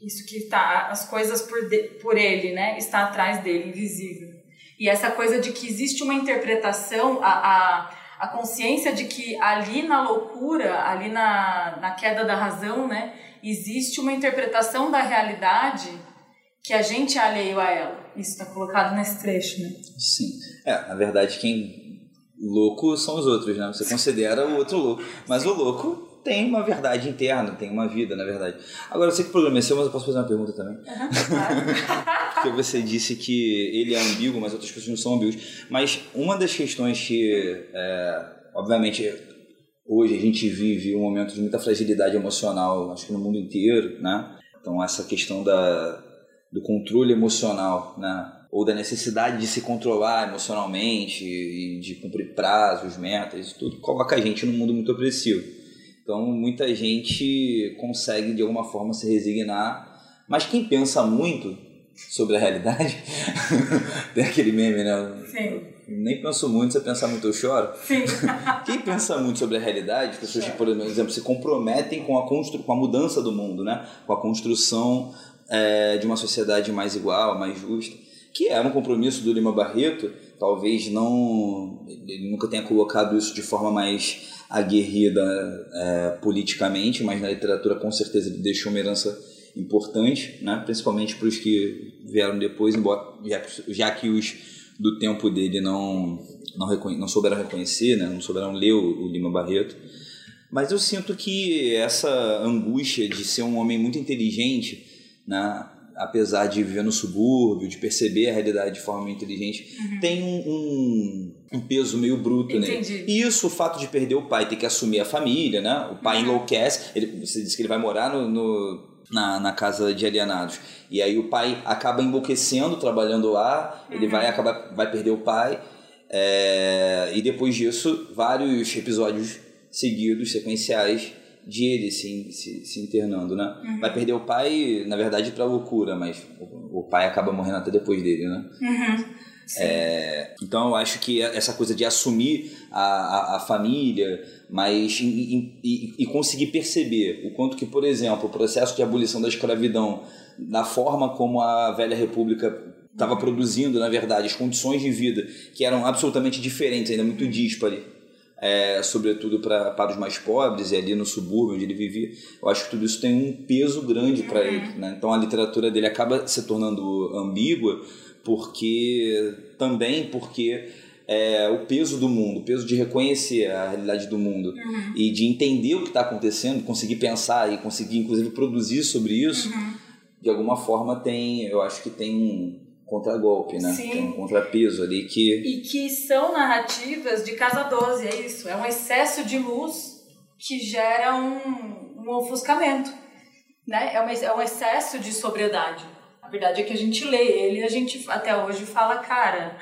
isso que está as coisas por, de, por ele, né? Está atrás dele, invisível. E essa coisa de que existe uma interpretação, a, a, a consciência de que ali na loucura, ali na, na queda da razão, né, existe uma interpretação da realidade que a gente é alheio a ela. Isso está colocado nesse trecho, né? Sim. É, na verdade, quem louco são os outros, né? Você considera o outro louco. Mas o louco tem uma verdade interna, tem uma vida, na verdade. Agora, eu sei que o programa é seu, mas eu posso fazer uma pergunta também? Uhum, claro. Porque você disse que ele é ambíguo, mas outras pessoas não são ambíguas. Mas uma das questões que, é, obviamente, hoje a gente vive um momento de muita fragilidade emocional, acho que no mundo inteiro, né? Então, essa questão da, do controle emocional, né? ou da necessidade de se controlar emocionalmente e de cumprir prazos, metas, tudo coloca a gente num mundo muito opressivo. Então, muita gente consegue de alguma forma se resignar, mas quem pensa muito sobre a realidade, tem aquele meme, né? Sim. Nem penso muito, se pensar muito eu choro. Sim. Quem pensa muito sobre a realidade, as pessoas que, por exemplo, se comprometem com a, constru com a mudança do mundo, né? com a construção é, de uma sociedade mais igual, mais justa, que é um compromisso do Lima Barreto, talvez não. Ele nunca tenha colocado isso de forma mais aguerrida é, politicamente, mas na literatura com certeza ele deixou uma herança importante, né? principalmente para os que vieram depois, embora, já, já que os do tempo dele não, não, não souberam reconhecer, né? não souberam ler o, o Lima Barreto. Mas eu sinto que essa angústia de ser um homem muito inteligente, né? apesar de viver no subúrbio, de perceber a realidade de forma inteligente, uhum. tem um, um, um, peso meio bruto Entendi. nele. E isso, o fato de perder o pai, ter que assumir a família, né? O pai uhum. enlouquece, ele, você disse que ele vai morar no, no na, na casa de alienados. E aí o pai acaba enlouquecendo, trabalhando lá, uhum. ele vai acabar vai perder o pai. É, e depois disso, vários episódios seguidos, sequenciais, de ele se, se, se internando, né? Uhum. Vai perder o pai, na verdade, pra loucura, mas o, o pai acaba morrendo até depois dele, né? Uhum. É, então eu acho que essa coisa de assumir a, a, a família, mas e, e, e, conseguir perceber o quanto que, por exemplo, o processo de abolição da escravidão, na forma como a velha república estava produzindo, na verdade, as condições de vida que eram absolutamente diferentes, ainda muito díspares é, sobretudo pra, para os mais pobres e ali no subúrbio onde ele vivia. Eu acho que tudo isso tem um peso grande para uhum. ele. Né? Então a literatura dele acaba se tornando ambígua porque também porque é, o peso do mundo, o peso de reconhecer a realidade do mundo uhum. e de entender o que está acontecendo, conseguir pensar e conseguir inclusive produzir sobre isso, uhum. de alguma forma tem, eu acho que tem contragolpe, né? Sim. Tem um contrapeso ali que. E que são narrativas de Casa 12, é isso. É um excesso de luz que gera um, um ofuscamento, né? É, uma, é um excesso de sobriedade. A verdade é que a gente lê ele e a gente até hoje fala, cara,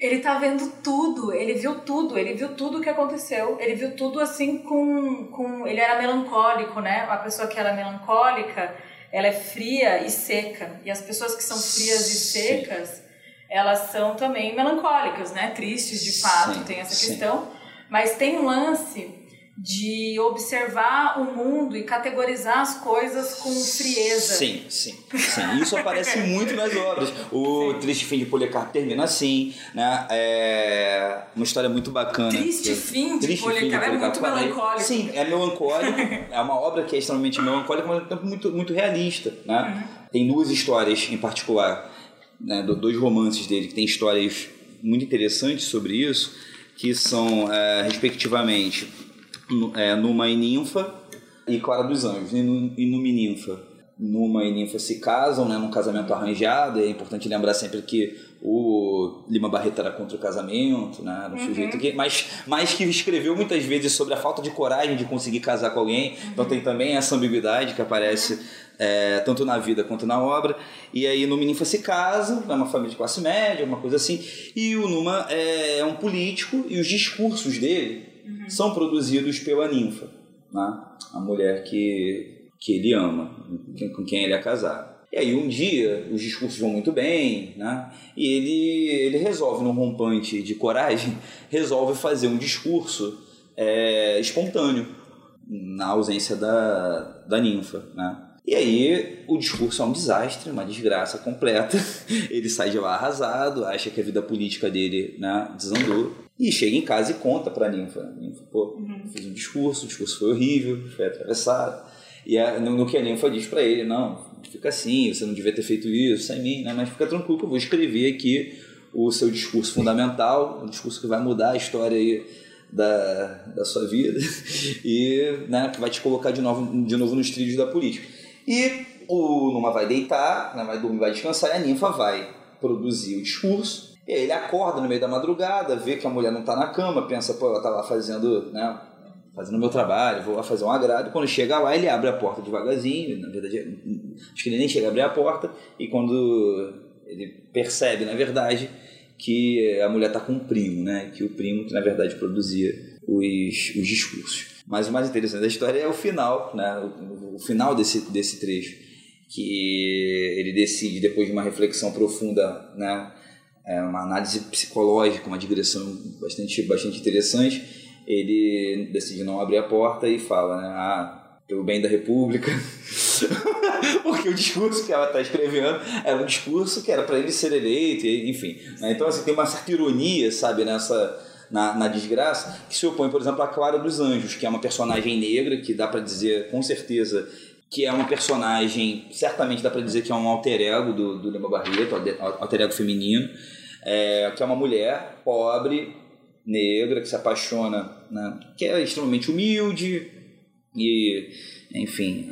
ele tá vendo tudo, ele viu tudo, ele viu tudo o que aconteceu, ele viu tudo assim com, com. Ele era melancólico, né? A pessoa que era melancólica, ela é fria e seca. E as pessoas que são frias e secas, elas são também melancólicas, né? Tristes de fato, sim, tem essa sim. questão. Mas tem um lance de observar o mundo e categorizar as coisas com frieza. Sim, sim, sim. Isso aparece muito nas obras. O sim. Triste Fim de Policarpo termina assim, né? É uma história muito bacana. Triste Fim de Triste Policarpo, fim de Policarpo é muito melancólico. Sim, é melancólico. é uma obra que é extremamente melancólica, mas tempo muito, muito realista, né? Uhum. Tem duas histórias em particular, né? dois romances dele que tem histórias muito interessantes sobre isso, que são, é, respectivamente, é, Numa e Ninfa e Clara dos Anjos. E, no, e Numa e Ninfa. Numa e Ninfa se casam, né, num casamento arranjado. É importante lembrar sempre que o Lima Barreto era contra o casamento, né? Era um uhum. sujeito que, mas, mas que escreveu muitas vezes sobre a falta de coragem de conseguir casar com alguém. Uhum. Então tem também essa ambiguidade que aparece é, tanto na vida quanto na obra. E aí no Ninfa se casa, é uma família de classe média, uma coisa assim. E o Numa é, é um político e os discursos dele uhum. são produzidos pela ninfa, né? a mulher que, que ele ama, com quem ele é casado. E aí um dia os discursos vão muito bem, né? E ele, ele resolve, num rompante de coragem, resolve fazer um discurso é, espontâneo, na ausência da, da ninfa, né? E aí o discurso é um desastre, uma desgraça completa. Ele sai de lá arrasado, acha que a vida política dele né, desandou. E chega em casa e conta pra ninfa. ninfa, pô, uhum. fiz um discurso, o discurso foi horrível, foi atravessado. E a, no, no, que a ninfa diz para ele, não, fica assim, você não devia ter feito isso sem mim, né? Mas fica tranquilo que eu vou escrever aqui o seu discurso fundamental, um discurso que vai mudar a história aí da, da sua vida e né, que vai te colocar de novo, de novo nos trilhos da política. E o Numa vai deitar, né, vai dormir, vai descansar e a ninfa vai produzir o discurso e aí ele acorda no meio da madrugada, vê que a mulher não está na cama, pensa, pô, ela tá lá fazendo, né, fazendo meu trabalho, vou lá fazer um agrado. Quando chega lá, ele abre a porta devagarzinho, na verdade, acho que ele nem chega a abrir a porta, e quando ele percebe, na verdade, que a mulher está com um primo, né, que o primo que na verdade produzia os, os discursos. Mas o mais interessante da história é o final, né, o, o final desse, desse trecho, que ele decide, depois de uma reflexão profunda, né, é uma análise psicológica, uma digressão bastante, bastante interessante. Ele decide não abrir a porta e fala, né, ah, pelo bem da República. Porque o discurso que ela está escrevendo era um discurso que era para ele ser eleito, enfim. Né? Então, assim, tem uma certa ironia, sabe, nessa. Na, na, desgraça, que se opõe, por exemplo, a Clara dos Anjos, que é uma personagem negra, que dá para dizer com certeza que é uma personagem, certamente dá para dizer que é um alter ego do, do Lima Barreto, alter ego feminino, é, que é uma mulher pobre, negra, que se apaixona, né, que é extremamente humilde e, enfim,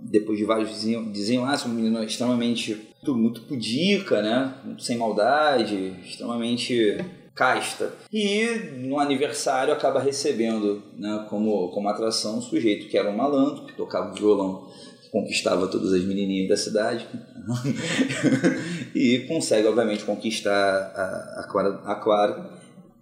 depois de vários desenlaces, uma menina extremamente muito, muito pudica, né, sem maldade, extremamente casta. E no aniversário acaba recebendo né, como, como atração um sujeito que era um malandro, que tocava violão, que conquistava todas as menininhas da cidade. e consegue, obviamente, conquistar a, a, Clara, a Clara.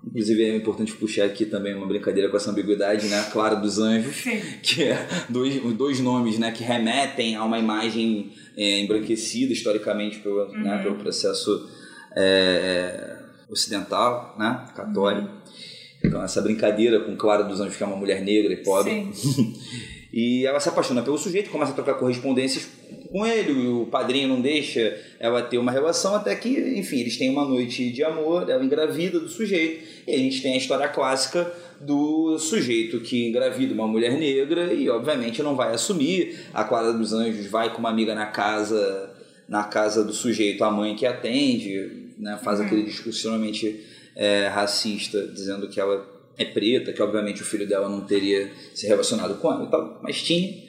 Inclusive é importante puxar aqui também uma brincadeira com essa ambiguidade, né? Clara dos Anjos, Sim. que é dois, dois nomes né, que remetem a uma imagem é, embranquecida historicamente pelo, né, uhum. né, pelo processo é, ocidental, né, católico. Uhum. Então essa brincadeira com Clara dos Anjos, que é uma mulher negra e pobre. e ela se apaixona pelo sujeito, começa a trocar correspondências com ele, o padrinho não deixa ela ter uma relação até que, enfim, eles têm uma noite de amor, ela engravida do sujeito, e a gente tem a história clássica do sujeito que engravida uma mulher negra e obviamente não vai assumir. A Clara dos Anjos vai com uma amiga na casa, na casa do sujeito, a mãe que atende, né, faz uhum. aquele discurso extremamente é, racista, dizendo que ela é preta, que obviamente o filho dela não teria se relacionado com ela e tal, mas tinha.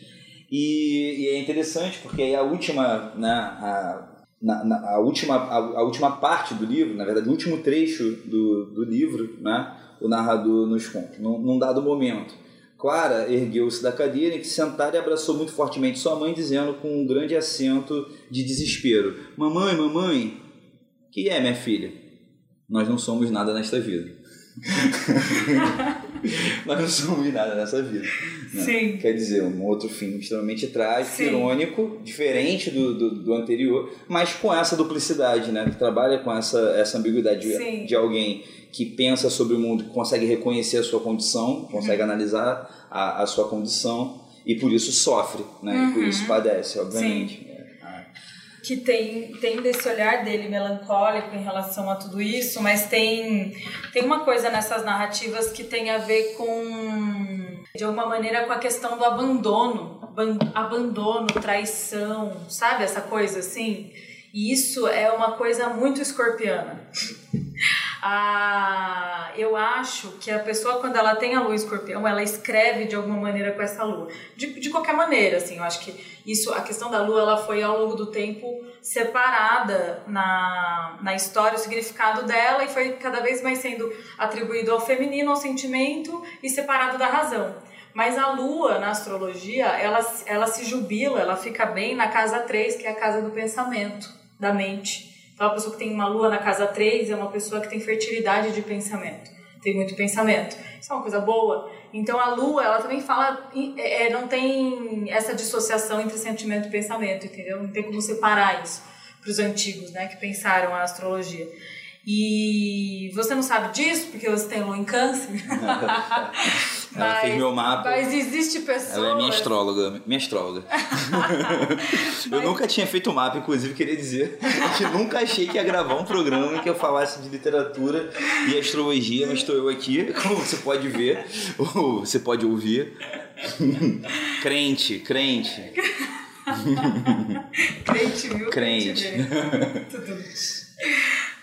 E, e é interessante porque aí a última, né, a, na, na, a, última, a, a, última parte do livro, na verdade, o último trecho do, do livro, né, o narrador nos conta, num, num dado momento, Clara ergueu-se da cadeira em que sentara e abraçou muito fortemente sua mãe, dizendo com um grande acento de desespero: Mamãe, mamãe, que é, minha filha? Nós não somos nada nesta vida. Nós não somos nada nessa vida. Né? Sim. Quer dizer, um outro filme extremamente trágico, Sim. irônico, diferente do, do, do, anterior, mas com essa duplicidade, né? Que trabalha com essa, essa ambiguidade de, de, alguém que pensa sobre o mundo, que consegue reconhecer a sua condição, consegue uhum. analisar a, a sua condição e por isso sofre, né? Uhum. E por isso uhum. padece, obviamente. Sim que tem, tem desse olhar dele melancólico em relação a tudo isso, mas tem, tem uma coisa nessas narrativas que tem a ver com, de alguma maneira, com a questão do abandono, abandono, traição, sabe? Essa coisa assim. E isso é uma coisa muito escorpiana. Ah, eu acho que a pessoa, quando ela tem a lua escorpião, ela escreve de alguma maneira com essa lua. De, de qualquer maneira, assim, eu acho que isso, a questão da lua, ela foi ao longo do tempo separada na, na história, o significado dela, e foi cada vez mais sendo atribuído ao feminino, ao sentimento, e separado da razão. Mas a lua, na astrologia, ela, ela se jubila, ela fica bem na casa 3, que é a casa do pensamento, da mente. Então, a pessoa que tem uma lua na casa 3 é uma pessoa que tem fertilidade de pensamento, tem muito pensamento. Isso é uma coisa boa. Então, a lua, ela também fala, é, é, não tem essa dissociação entre sentimento e pensamento, entendeu? Não tem como separar isso para os antigos, né, que pensaram a astrologia. E você não sabe disso porque você tem lua em câncer. Ela mas, fez meu mapa. Mas existe pessoas. Ela é minha astróloga. Minha astróloga. eu nunca tinha feito mapa, inclusive, queria dizer que nunca achei que ia gravar um programa em que eu falasse de literatura e astrologia, mas estou eu aqui, como você pode ver, ou você pode ouvir. crente, crente. crente, viu? Crente. Tudo.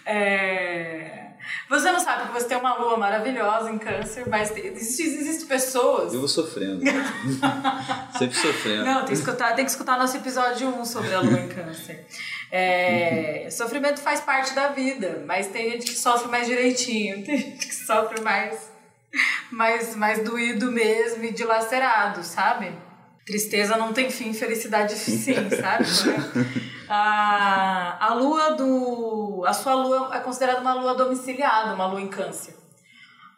É... Você não sabe que você tem uma lua maravilhosa em câncer, mas existem existe pessoas. Eu vou sofrendo. Sempre sofrendo. Não, tem que, escutar, tem que escutar nosso episódio 1 sobre a lua em câncer. É, sofrimento faz parte da vida, mas tem gente que sofre mais direitinho, tem gente que sofre mais, mais, mais doído mesmo e dilacerado, sabe? Tristeza não tem fim, felicidade sim, sabe? A, a lua do. A sua lua é considerada uma lua domiciliada, uma lua em câncer.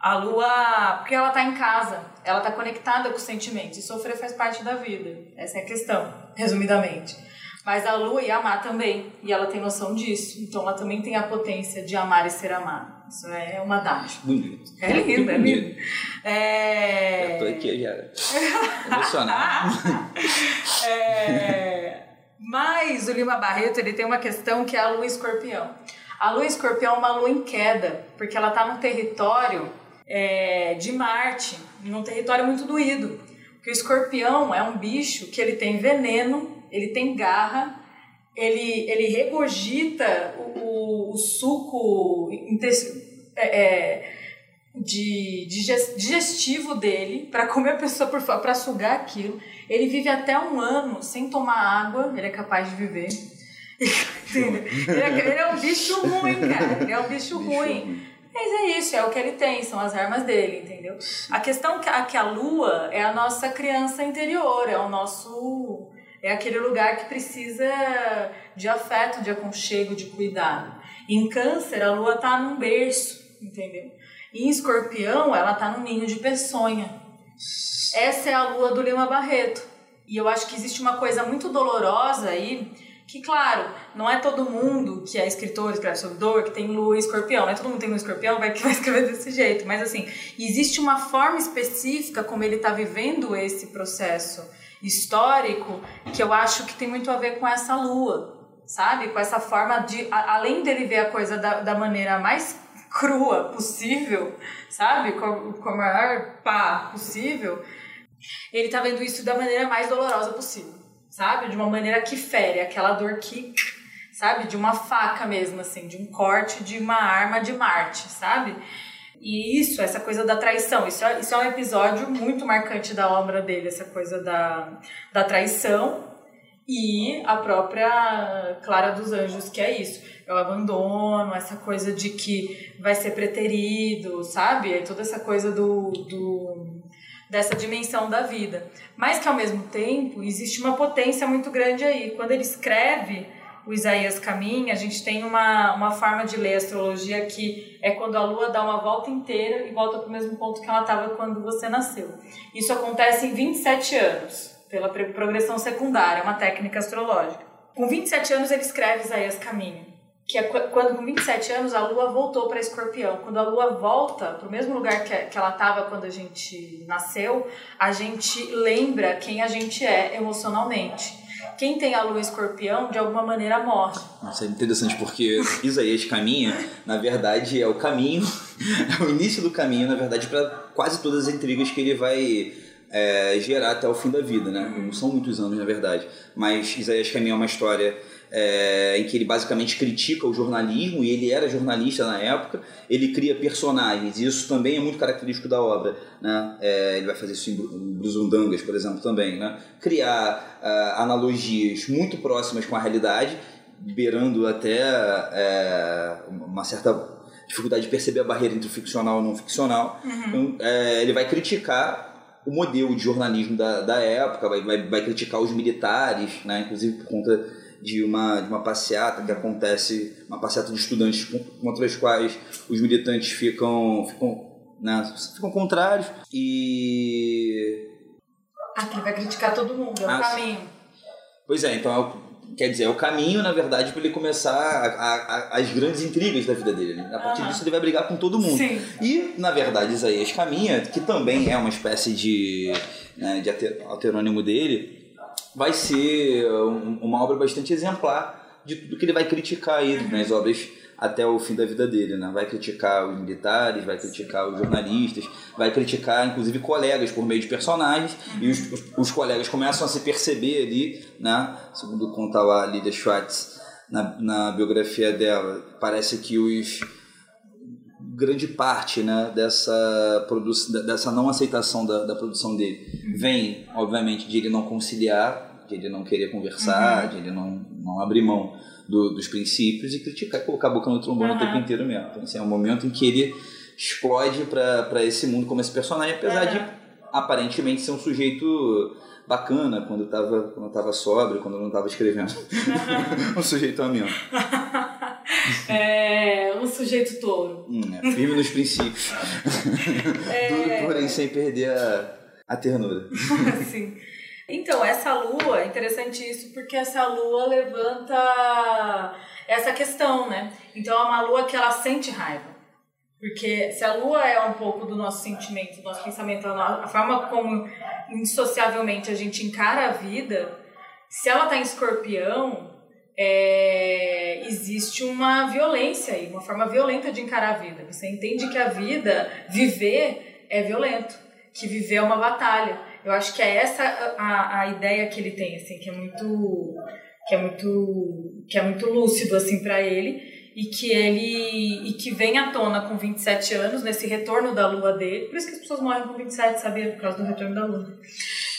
A lua. Porque ela está em casa, ela está conectada com os sentimentos. E sofrer faz parte da vida. Essa é a questão, resumidamente. Mas a lua ia amar também. E ela tem noção disso. Então ela também tem a potência de amar e ser amada. Isso é uma dádiva. Bonito. É lindo, é lindo. É... Eu tô aqui já. Emocionado. é... Mas o Lima Barreto ele tem uma questão que é a lua escorpião. A lua escorpião é uma lua em queda, porque ela está num território é, de Marte, num território muito doído. Porque o escorpião é um bicho que ele tem veneno, ele tem garra, ele, ele regurgita o, o, o suco é, é, de, digestivo dele para comer a pessoa para sugar aquilo. Ele vive até um ano sem tomar água, ele é capaz de viver. ele, é, ele, é, um bicho ruim, cara. Ele é um bicho, bicho ruim. ruim. Mas é isso, é o que ele tem, são as armas dele, entendeu? A questão que a, que a lua é a nossa criança interior, é o nosso. É aquele lugar que precisa de afeto, de aconchego, de cuidado. Em câncer, a lua tá num berço, entendeu? E em escorpião, ela tá num ninho de peçonha. Essa é a lua do Lima Barreto. E eu acho que existe uma coisa muito dolorosa aí, que claro, não é todo mundo que é escritor, escreve sobre dor, que tem lua e escorpião. Não é todo mundo que tem lua e escorpião vai, vai escrever desse jeito. Mas assim, existe uma forma específica como ele está vivendo esse processo histórico que eu acho que tem muito a ver com essa lua, sabe? Com essa forma de, além dele ver a coisa da, da maneira mais crua possível, sabe? Com, com a maior pá possível, ele tá vendo isso da maneira mais dolorosa possível, sabe? De uma maneira que fere, aquela dor que, sabe? De uma faca mesmo, assim, de um corte de uma arma de Marte, sabe? E isso, essa coisa da traição, isso é, isso é um episódio muito marcante da obra dele, essa coisa da, da traição e a própria Clara dos Anjos, que é isso, é o abandono, essa coisa de que vai ser preterido, sabe? É toda essa coisa do, do dessa dimensão da vida. Mas que ao mesmo tempo existe uma potência muito grande aí. Quando ele escreve o Isaías Caminha, a gente tem uma, uma forma de ler a astrologia que é quando a lua dá uma volta inteira e volta para o mesmo ponto que ela estava quando você nasceu. Isso acontece em 27 anos, pela progressão secundária, uma técnica astrológica. Com 27 anos ele escreve Isaías Caminha que é quando com 27 anos a lua voltou para escorpião. Quando a lua volta para o mesmo lugar que, que ela estava quando a gente nasceu, a gente lembra quem a gente é emocionalmente. Quem tem a lua escorpião, de alguma maneira morre. Isso é interessante porque Isaías caminha, na verdade, é o caminho, é o início do caminho, na verdade, para quase todas as intrigas que ele vai é, gerar até o fim da vida, né? Não são muitos anos, na verdade. Mas Isaías caminha é uma história é, em que ele basicamente critica o jornalismo, e ele era jornalista na época, ele cria personagens, e isso também é muito característico da obra. Né? É, ele vai fazer isso em Bruzundangas, por exemplo, também. Né? Criar uh, analogias muito próximas com a realidade, beirando até é, uma certa dificuldade de perceber a barreira entre o ficcional e o não ficcional. Uhum. Então, é, ele vai criticar o modelo de jornalismo da, da época, vai, vai, vai criticar os militares, né? inclusive por conta de uma, de uma passeata que acontece, uma passeata de estudantes contra as quais os militantes ficam, ficam, né, ficam contrários e... Ah, que ele vai criticar todo mundo, é o ah, caminho. Pois é, então é o, quer dizer, é o caminho, na verdade, para ele começar a, a, a, as grandes intrigas da vida dele. Né? A partir uhum. disso ele vai brigar com todo mundo. Sim. E, na verdade, Isaías caminha, que também é uma espécie de, né, de alterônimo dele, vai ser uma obra bastante exemplar de tudo que ele vai criticar aí uhum. nas obras até o fim da vida dele, né? Vai criticar os militares, vai criticar os jornalistas, vai criticar inclusive colegas por meio de personagens e os, os, os, colegas começam a se perceber ali, né? Segundo conta lá a Lydia Schwartz na, na biografia dela, parece que os grande parte né, dessa, produção, dessa não aceitação da, da produção dele uhum. vem, obviamente, de ele não conciliar, de ele não querer conversar, uhum. de ele não, não abrir mão do, dos princípios e criticar e colocar a boca no trombone uhum. o tempo inteiro mesmo. Então, assim, é um momento em que ele explode para esse mundo como esse personagem, apesar de aparentemente ser um sujeito bacana quando estava quando tava sóbrio, quando não estava escrevendo. um sujeito ameno. É, um sujeito touro. Hum, é, firme nos princípios. É... Duro, porém, sem perder a, a ternura. Sim. Então, essa lua, é interessante isso, porque essa lua levanta essa questão, né? Então, é uma lua que ela sente raiva. Porque se a lua é um pouco do nosso sentimento, do nosso pensamento, a forma como indissociavelmente a gente encara a vida, se ela tá em escorpião, é, existe uma violência aí, uma forma violenta de encarar a vida. Você entende que a vida, viver, é violento, que viver é uma batalha. Eu acho que é essa a, a ideia que ele tem, assim, que é muito que é muito que é muito lúcido assim para ele e que ele e que vem à tona com 27 anos nesse retorno da lua dele. Por isso que as pessoas morrem com 27, sabia? Por causa do retorno da lua.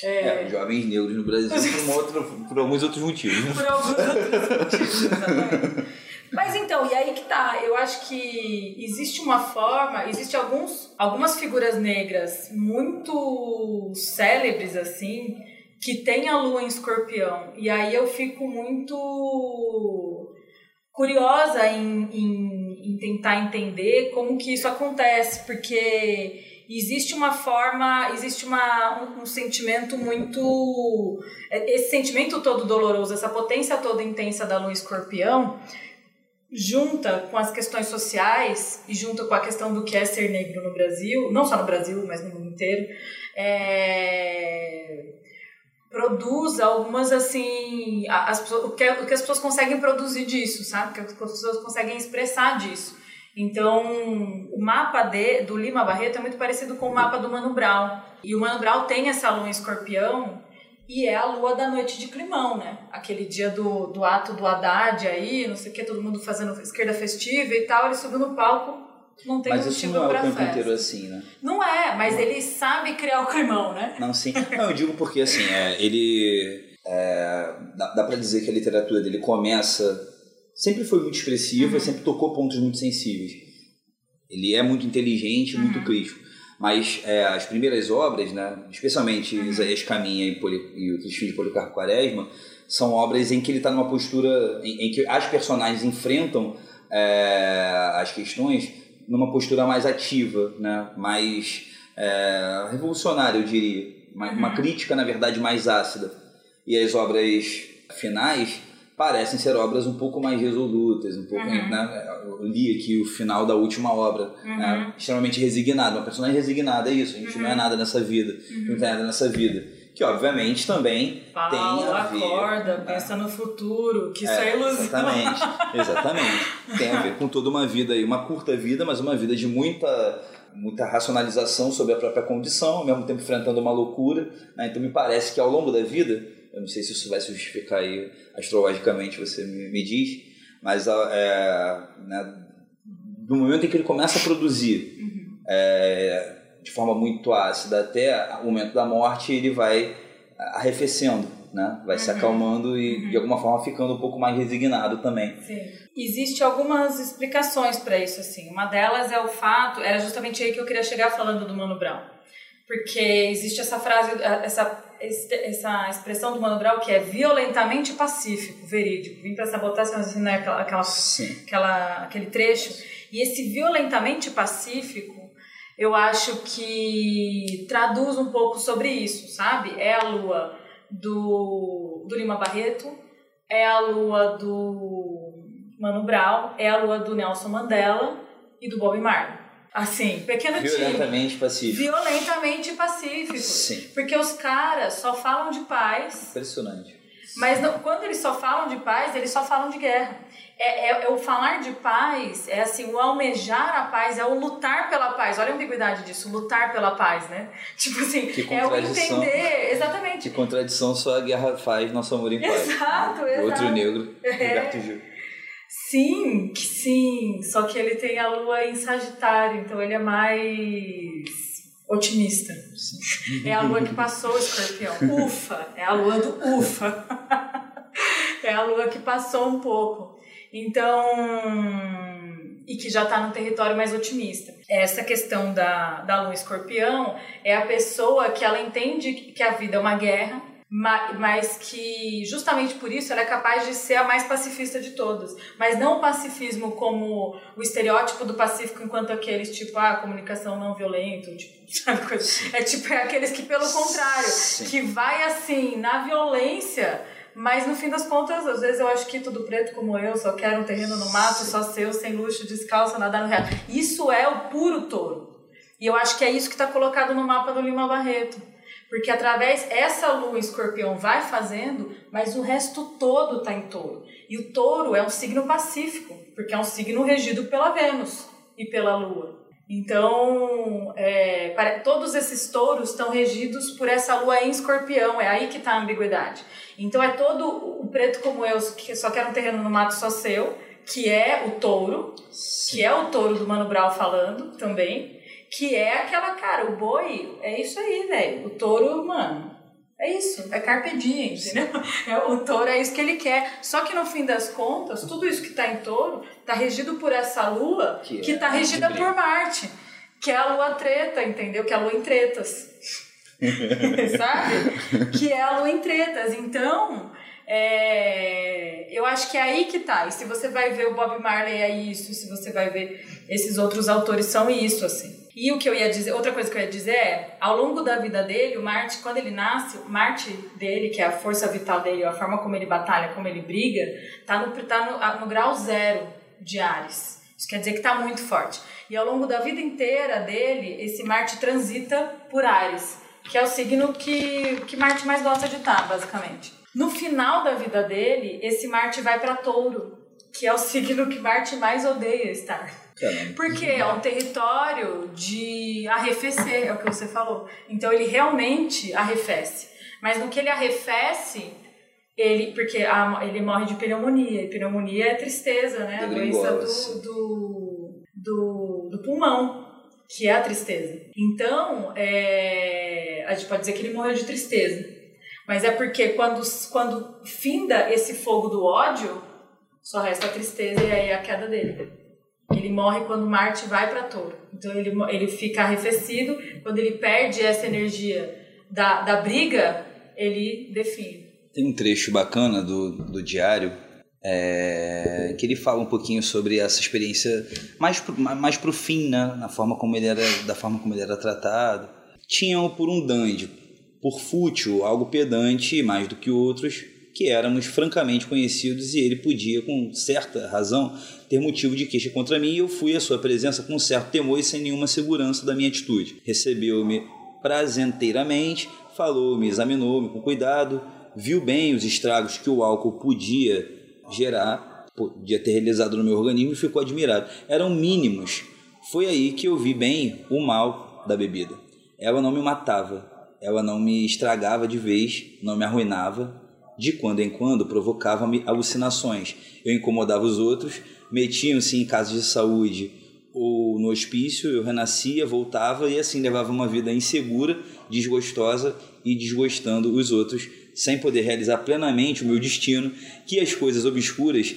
É, é jovens negros no Brasil por, outro, por alguns outros motivos. Por alguns outros motivos, exatamente. Mas então, e aí que tá, eu acho que existe uma forma, existe alguns, algumas figuras negras muito célebres assim, que tem a lua em escorpião. E aí eu fico muito curiosa em, em, em, tentar entender como que isso acontece, porque existe uma forma, existe uma, um, um, sentimento muito. Esse sentimento todo doloroso, essa potência toda intensa da lua escorpião, junta com as questões sociais e junta com a questão do que é ser negro no Brasil, não só no Brasil, mas no mundo inteiro, é produz algumas assim as o, que, o que as pessoas conseguem produzir disso sabe? O que as pessoas conseguem expressar disso. Então o mapa de, do Lima Barreto é muito parecido com o mapa do Mano Brown. E o Mano Brown tem essa lua escorpião e é a lua da noite de climão, né? Aquele dia do, do ato do Haddad aí, não sei o que, todo mundo fazendo esquerda festiva e tal, ele subiu no palco não tem mas isso não é o tempo inteiro assim, né? Não é, mas não. ele sabe criar o climão, né? Não, sim. Não, eu digo porque assim, é, ele. É, dá, dá para dizer que a literatura dele começa. Sempre foi muito expressiva, uhum. sempre tocou pontos muito sensíveis. Ele é muito inteligente, uhum. muito crítico. Mas é, as primeiras obras, né, especialmente uhum. Isaías Caminha e, Poli, e o Três de Policarpo Quaresma, são obras em que ele está numa postura em, em, que as personagens enfrentam é, as questões numa postura mais ativa, né, mais é, revolucionária, eu diria. Uma, uhum. uma crítica, na verdade, mais ácida. E as obras finais parecem ser obras um pouco mais resolutas, um pouco, uhum. né? Eu li aqui o final da última obra, uhum. né? extremamente resignado, uma personagem resignada, é isso, a gente uhum. não é uhum. nada nessa vida, não tem nada nessa vida. Que obviamente também Fala, tem a ver. acorda, pensa no futuro, que isso é, é ilusão. Exatamente, exatamente. tem a ver com toda uma vida aí, uma curta vida, mas uma vida de muita muita racionalização sobre a própria condição, ao mesmo tempo enfrentando uma loucura. Né? Então me parece que ao longo da vida eu não sei se isso vai se justificar aí astrologicamente, você me, me diz, mas é, né, do momento em que ele começa a produzir uhum. é, de forma muito ácida até o momento da morte, ele vai arrefecendo, né? vai uhum. se acalmando e uhum. de alguma forma ficando um pouco mais resignado também. Sim. Existe algumas explicações para isso, assim. Uma delas é o fato, era justamente aí que eu queria chegar falando do Mano Brown. Porque existe essa frase, essa essa expressão do Mano Brown que é violentamente pacífico, verídico. Vim para sabotar assim, né, aquela, aquela, aquela, aquele trecho. E esse violentamente pacífico, eu acho que traduz um pouco sobre isso, sabe? É a lua do, do Lima Barreto, é a lua do Mano Brown, é a lua do Nelson Mandela e do Bob Marley. Assim, pequeno Violentamente time. pacífico. Violentamente pacífico. Sim. Porque os caras só falam de paz. Impressionante. Mas não, quando eles só falam de paz, eles só falam de guerra. É, é, é, o falar de paz, é assim, o almejar a paz, é o lutar pela paz. Olha a ambiguidade disso, lutar pela paz, né? Tipo assim, é o entender, exatamente. Que contradição só a guerra faz nosso amor em paz. Exato, exato. Outro negro, é. Gil. Sim, sim. Só que ele tem a lua em Sagitário, então ele é mais otimista. É a lua que passou o escorpião. Ufa! É a lua do ufa. é a lua que passou um pouco. Então. E que já está no território mais otimista. Essa questão da, da lua escorpião é a pessoa que ela entende que a vida é uma guerra mas que justamente por isso ela é capaz de ser a mais pacifista de todas. Mas não o pacifismo como o estereótipo do pacífico enquanto aqueles tipo, ah, comunicação não violenta, tipo, sabe coisa? É tipo é aqueles que pelo contrário, Sim. que vai assim na violência, mas no fim das contas, às vezes eu acho que tudo preto como eu, só quero um terreno no mato, só seu, sem luxo, descalço, nadar no real. Isso é o puro touro. E eu acho que é isso que está colocado no mapa do Lima Barreto porque através essa lua escorpião vai fazendo, mas o resto todo está em touro. E o touro é um signo pacífico, porque é um signo regido pela Vênus e pela lua. Então, é, para, todos esses touros estão regidos por essa lua em escorpião, é aí que está a ambiguidade. Então, é todo o preto como eu, que só quer um terreno no mato só seu, que é o touro, Sim. que é o touro do Mano Brown falando também, que é aquela, cara, o boi é isso aí, velho. O touro, mano, é isso, é carpe diem, entendeu? É, o touro é isso que ele quer. Só que no fim das contas, tudo isso que tá em touro tá regido por essa lua que, que tá é regida por Marte, que é a lua treta, entendeu? Que é a lua em tretas. Sabe? Que é a lua em tretas. Então, é, eu acho que é aí que tá. E se você vai ver o Bob Marley é isso, se você vai ver esses outros autores são isso, assim. E o que eu ia dizer, outra coisa que eu ia dizer é, ao longo da vida dele, o Marte, quando ele nasce, o Marte dele, que é a força vital dele, a forma como ele batalha, como ele briga, tá no, tá no, no grau zero de Ares. Isso quer dizer que está muito forte. E ao longo da vida inteira dele, esse Marte transita por Ares, que é o signo que, que Marte mais gosta de estar, tá, basicamente. No final da vida dele, esse Marte vai para Touro, que é o signo que Marte mais odeia estar. Porque é um território de arrefecer, é o que você falou. Então ele realmente arrefece. Mas no que ele arrefece, ele porque a, ele morre de pneumonia. E pneumonia é tristeza, né? A doença do, do, do, do, pulmão, que é a tristeza. Então, é, a gente pode dizer que ele morreu de tristeza. Mas é porque quando, quando finda esse fogo do ódio, só resta a tristeza e aí a queda dele. Ele morre quando Marte vai para Touro. Então ele, ele fica arrefecido. Quando ele perde essa energia da, da briga, ele define. Tem um trecho bacana do, do diário é, que ele fala um pouquinho sobre essa experiência mais mais pro fim, né? Na forma como ele era, da forma como ele era tratado. Tinham por um dandy, por fútil, algo pedante mais do que outros, que éramos francamente conhecidos e ele podia, com certa razão, ter motivo de queixa contra mim e eu fui à sua presença com certo temor e sem nenhuma segurança da minha atitude. Recebeu-me prazenteiramente, falou-me, examinou-me com cuidado, viu bem os estragos que o álcool podia gerar, podia ter realizado no meu organismo e ficou admirado. Eram mínimos. Foi aí que eu vi bem o mal da bebida. Ela não me matava, ela não me estragava de vez, não me arruinava. De quando em quando provocava-me alucinações. Eu incomodava os outros, metiam-se em casos de saúde ou no hospício, eu renascia, voltava e assim levava uma vida insegura, desgostosa e desgostando os outros, sem poder realizar plenamente o meu destino, que as coisas obscuras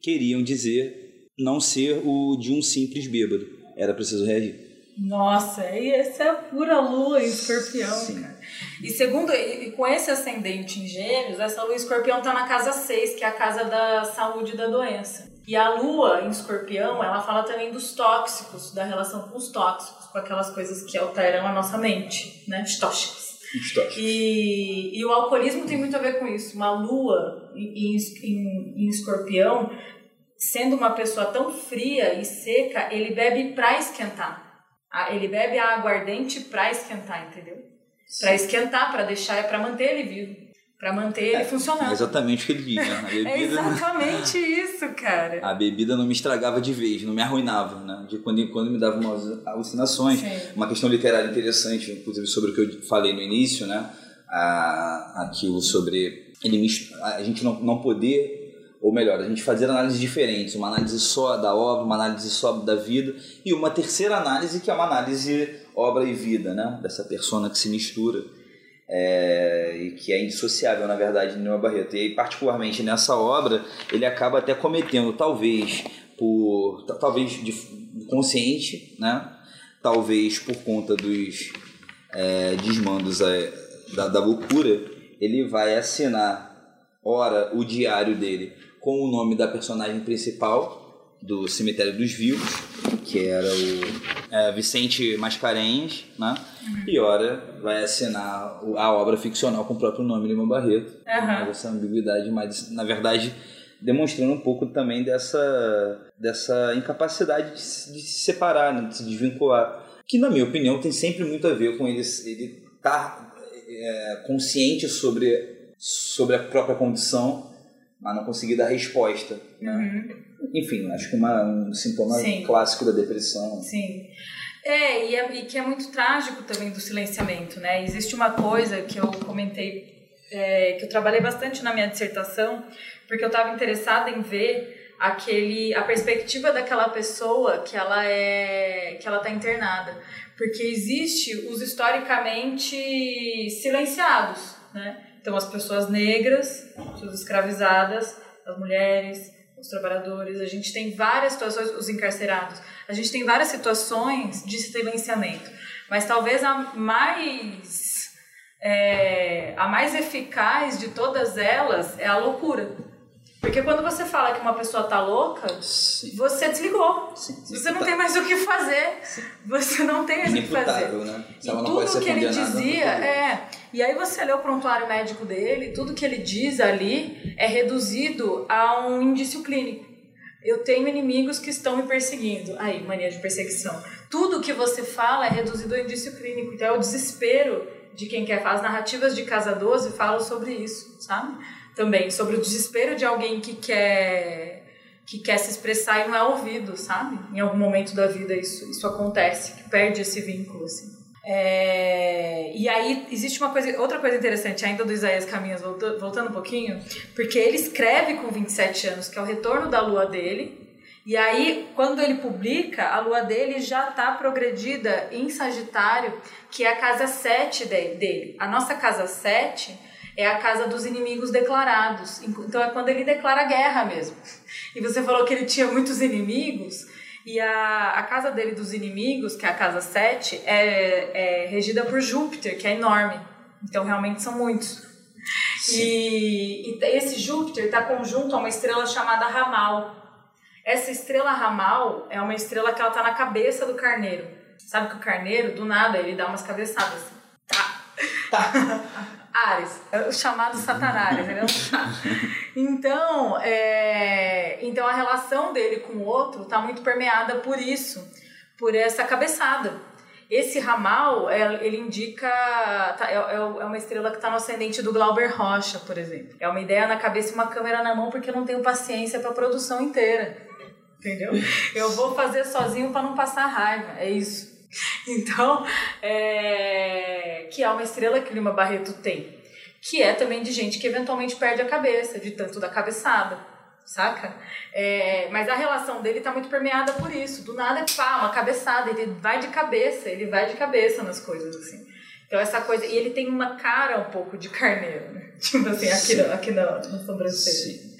queriam dizer não ser o de um simples bêbado. Era preciso reagir. Nossa, e essa é a pura lua em escorpião, Sim. cara. E segundo, e com esse ascendente em gêmeos, essa lua em escorpião tá na casa 6, que é a casa da saúde e da doença. E a lua em escorpião, ela fala também dos tóxicos, da relação com os tóxicos, com aquelas coisas que alteram a nossa mente, né? Os tóxicos. E, e o alcoolismo tem muito a ver com isso. Uma lua em, em, em escorpião, sendo uma pessoa tão fria e seca, ele bebe pra esquentar. Ele bebe a aguardente pra esquentar, entendeu? Para esquentar, para deixar, é para manter ele vivo. Para manter ele é, funcionando. É exatamente o que ele diz, né? Bebida, é exatamente isso, cara. A bebida não me estragava de vez, não me arruinava, né? De quando em quando me dava umas alucinações. Sim. Uma questão literária interessante, inclusive sobre o que eu falei no início, né? aquilo sobre ele a gente não, não poder ou melhor, a gente fazer análises diferentes, uma análise só da obra, uma análise só da vida e uma terceira análise que é uma análise obra e vida, né? Dessa persona que se mistura é, e que é indissociável, na verdade, de Numa Barreto. E aí, particularmente nessa obra, ele acaba até cometendo, talvez por talvez de, consciente, né? Talvez por conta dos é, desmandos é, da, da loucura, ele vai assinar ora o diário dele com o nome da personagem principal do Cemitério dos Vivos, que era o é, Vicente Mascarenhas, né? Uhum. E ora vai assinar a obra ficcional com o próprio nome Lima Barreto. Uhum. Essa ambiguidade, mas na verdade demonstrando um pouco também dessa, dessa incapacidade de se, de se separar, né? de se desvincular. Que, na minha opinião, tem sempre muito a ver com ele estar tá, é, consciente sobre, sobre a própria condição mas não conseguir dar resposta. Né? Uhum. Enfim, acho que uma, um sintoma Sim. clássico da depressão. Sim. É e, é, e que é muito trágico também do silenciamento, né? Existe uma coisa que eu comentei, é, que eu trabalhei bastante na minha dissertação, porque eu estava interessada em ver aquele a perspectiva daquela pessoa que ela é que ela está internada porque existe os historicamente silenciados né então, as pessoas negras, as escravizadas, as mulheres, os trabalhadores, a gente tem várias situações, os encarcerados, a gente tem várias situações de silenciamento. Mas talvez a mais, é, a mais eficaz de todas elas é a loucura. Porque quando você fala que uma pessoa tá louca, Sim. você desligou. Sim. Você não tem mais o que fazer. Sim. Você não tem mais o que fazer. Né? e tudo que ele dizia é. E aí você lê o prontuário médico dele, tudo que ele diz ali é reduzido a um indício clínico. Eu tenho inimigos que estão me perseguindo. Aí, mania de perseguição. Tudo que você fala é reduzido ao indício clínico. Então é o desespero de quem quer fazer. As narrativas de Casa 12 falam sobre isso, sabe? Também sobre o desespero de alguém que quer que quer se expressar e não é ouvido, sabe? Em algum momento da vida isso, isso acontece, que perde esse vínculo, assim. É, e aí existe uma coisa, outra coisa interessante ainda do Isaías Caminhas, voltando, voltando um pouquinho, porque ele escreve com 27 anos, que é o retorno da lua dele, e aí, quando ele publica, a lua dele já está progredida em Sagitário, que é a casa 7 dele. A nossa casa 7 é a casa dos inimigos declarados. Então é quando ele declara guerra mesmo. E você falou que ele tinha muitos inimigos. E a, a casa dele dos inimigos, que é a casa 7, é, é regida por Júpiter, que é enorme. Então, realmente são muitos. E, e, esse Júpiter está conjunto a uma estrela chamada Ramal. Essa estrela Ramal é uma estrela que ela está na cabeça do carneiro. Sabe que o carneiro, do nada, ele dá umas cabeçadas. Tá. Tá. Ares, é o chamado Satanás, entendeu? então, é, então a relação dele com o outro está muito permeada por isso, por essa cabeçada. Esse ramal, é, ele indica. Tá, é, é, é uma estrela que está no ascendente do Glauber Rocha, por exemplo. É uma ideia na cabeça e uma câmera na mão, porque eu não tenho paciência para a produção inteira. Entendeu? Eu vou fazer sozinho para não passar raiva. É isso. Então, é... que é uma estrela que Lima Barreto tem. Que é também de gente que eventualmente perde a cabeça, de tanto da cabeçada, saca? É... Mas a relação dele tá muito permeada por isso. Do nada é pá, uma cabeçada, ele vai de cabeça, ele vai de cabeça nas coisas, assim. Então essa coisa, e ele tem uma cara um pouco de carneiro, né? Tipo assim, aqui, no, aqui na, na sobrancelha. Sim.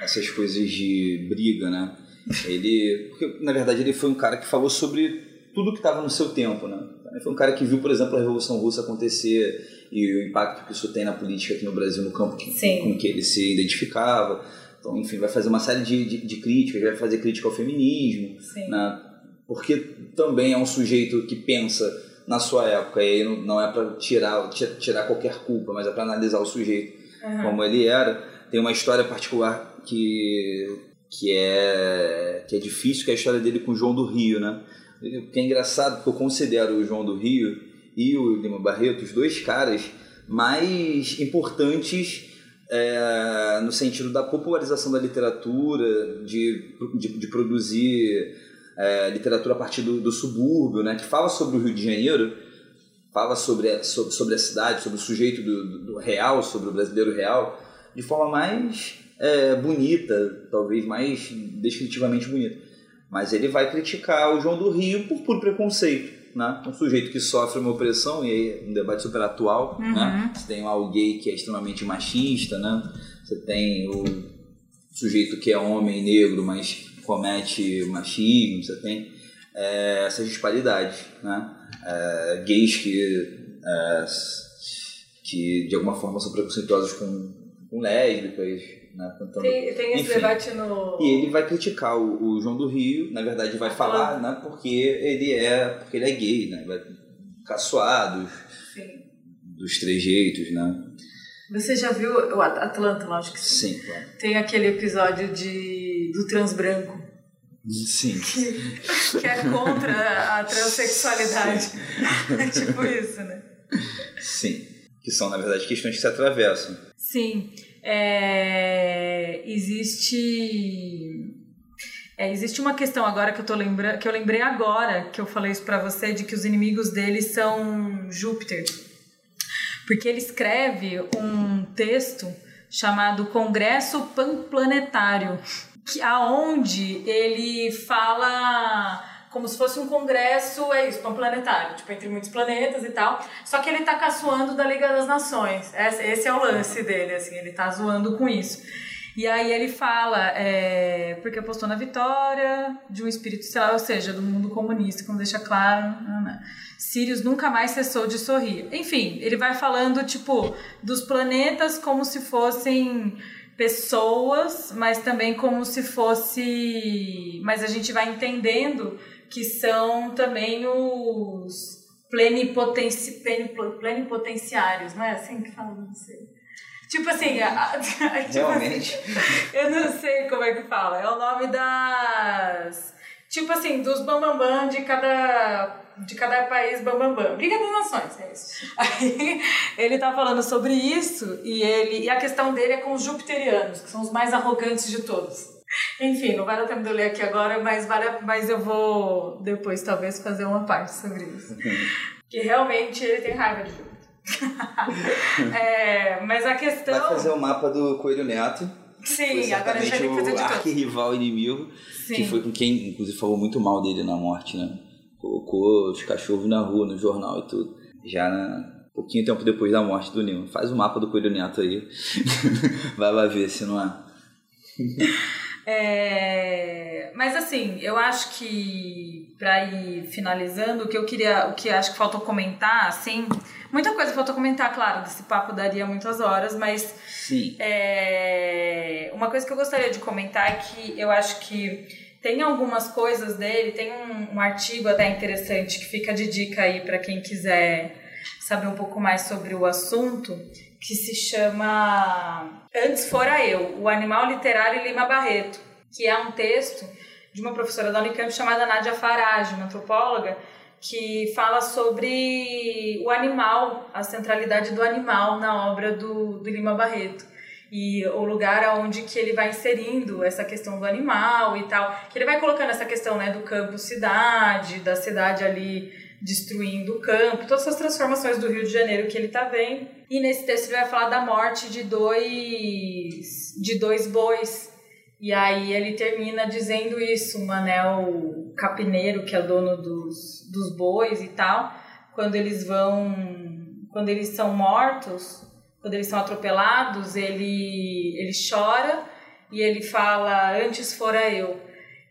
Essas coisas de briga, né? Ele, porque, na verdade, ele foi um cara que falou sobre tudo que estava no seu tempo, né? Ele foi um cara que viu, por exemplo, a Revolução Russa acontecer e o impacto que isso tem na política aqui no Brasil, no campo que, com que ele se identificava. Então, enfim, vai fazer uma série de, de, de críticas, vai fazer crítica ao feminismo, né? Porque também é um sujeito que pensa na sua época, e aí não é para tirar, tirar qualquer culpa, mas é para analisar o sujeito uhum. como ele era. Tem uma história particular que que é que é difícil, que é a história dele com o João do Rio, né? Que é engraçado porque eu considero o João do Rio e o Lima Barreto os dois caras mais importantes é, no sentido da popularização da literatura, de, de, de produzir é, literatura a partir do, do, subúrbio, né? Que fala sobre o Rio de Janeiro, fala sobre a, sobre, sobre a cidade, sobre o sujeito do, do real, sobre o brasileiro real, de forma mais é, bonita, talvez mais descritivamente bonita. Mas ele vai criticar o João do Rio por puro preconceito. Né? Um sujeito que sofre uma opressão, e aí um debate super atual. Né? Uhum. Né? Você tem o gay que é extremamente machista, né? você tem o sujeito que é homem negro, mas comete machismo, você tem é, essas disparidades. Né? É, gays que, é, que de alguma forma são preconceituosos com, com lésbicas, né? Tem, tem esse Enfim, debate no. E ele vai criticar o, o, João do Rio, na verdade vai falar, né? Porque ele é. Porque ele é gay, né? Vai caçoar dos, dos trejeitos, né? Você já viu o Atlanta, lógico que sim. Sim, claro. Tem aquele episódio de, do trans branco. Sim. Que, que é contra a transexualidade. é tipo isso, né? Sim. Que são, na verdade, questões que se atravessam. Sim é, existe é, existe uma questão agora que eu tô lembrando, que eu lembrei agora que eu falei isso para você de que os inimigos dele são Júpiter, porque ele escreve um texto chamado Congresso Panplanetário, que aonde ele fala como se fosse um congresso, é isso, planetário, tipo, entre muitos planetas e tal. Só que ele tá caçoando da Liga das Nações. Esse é o lance dele, assim, ele tá zoando com isso. E aí ele fala, é, porque apostou na vitória de um espírito estelar, ou seja, do mundo comunista, como deixa claro. Né? né. Sirius nunca mais cessou de sorrir. Enfim, ele vai falando, tipo, dos planetas como se fossem pessoas, mas também como se fosse. Mas a gente vai entendendo que são também os plenipotenci, plenipotenciários, não é assim que fala? Não sei. Tipo assim, a, a, tipo Realmente. Assim, eu não sei como é que fala. É o nome das. Tipo assim, dos bambambam de cada de cada país bambambam. Liga das Nações, é isso. Aí ele tá falando sobre isso e ele e a questão dele é com os jupiterianos, que são os mais arrogantes de todos. Enfim, não vai dar tempo de eu ler aqui agora, mas, vale, mas eu vou depois talvez fazer uma parte sobre isso. que realmente ele tem raiva de Júpiter. é, mas a questão. Vai fazer o mapa do Coelho Neto. Sim, agora a gente vai fazer de tudo. arquirrival inimigo, Sim. que foi com quem, inclusive, falou muito mal dele na morte, né? Colocou os cachorros na rua, no jornal e tudo. Já na, pouquinho tempo depois da morte do Nilo. Faz o mapa do Coelho Neto aí. vai lá ver se não é. É, mas assim, eu acho que para ir finalizando, o que eu queria, o que acho que faltou comentar, assim, muita coisa faltou comentar, claro, desse papo daria muitas horas, mas Sim. É, uma coisa que eu gostaria de comentar é que eu acho que tem algumas coisas dele, tem um, um artigo até interessante que fica de dica aí para quem quiser saber um pouco mais sobre o assunto, que se chama Antes Fora Eu, o Animal Literário Lima Barreto, que é um texto de uma professora da Unicamp chamada Nádia Farage, uma antropóloga, que fala sobre o animal, a centralidade do animal na obra do, do Lima Barreto. E o lugar onde que ele vai inserindo essa questão do animal e tal, que ele vai colocando essa questão né, do campo cidade, da cidade ali destruindo o campo, todas essas transformações do Rio de Janeiro que ele está vendo. E nesse texto ele vai falar da morte de dois de dois bois. E aí ele termina dizendo isso, o Manel Capineiro, que é dono dos, dos bois e tal, quando eles vão, quando eles são mortos, quando eles são atropelados, ele ele chora e ele fala antes fora eu.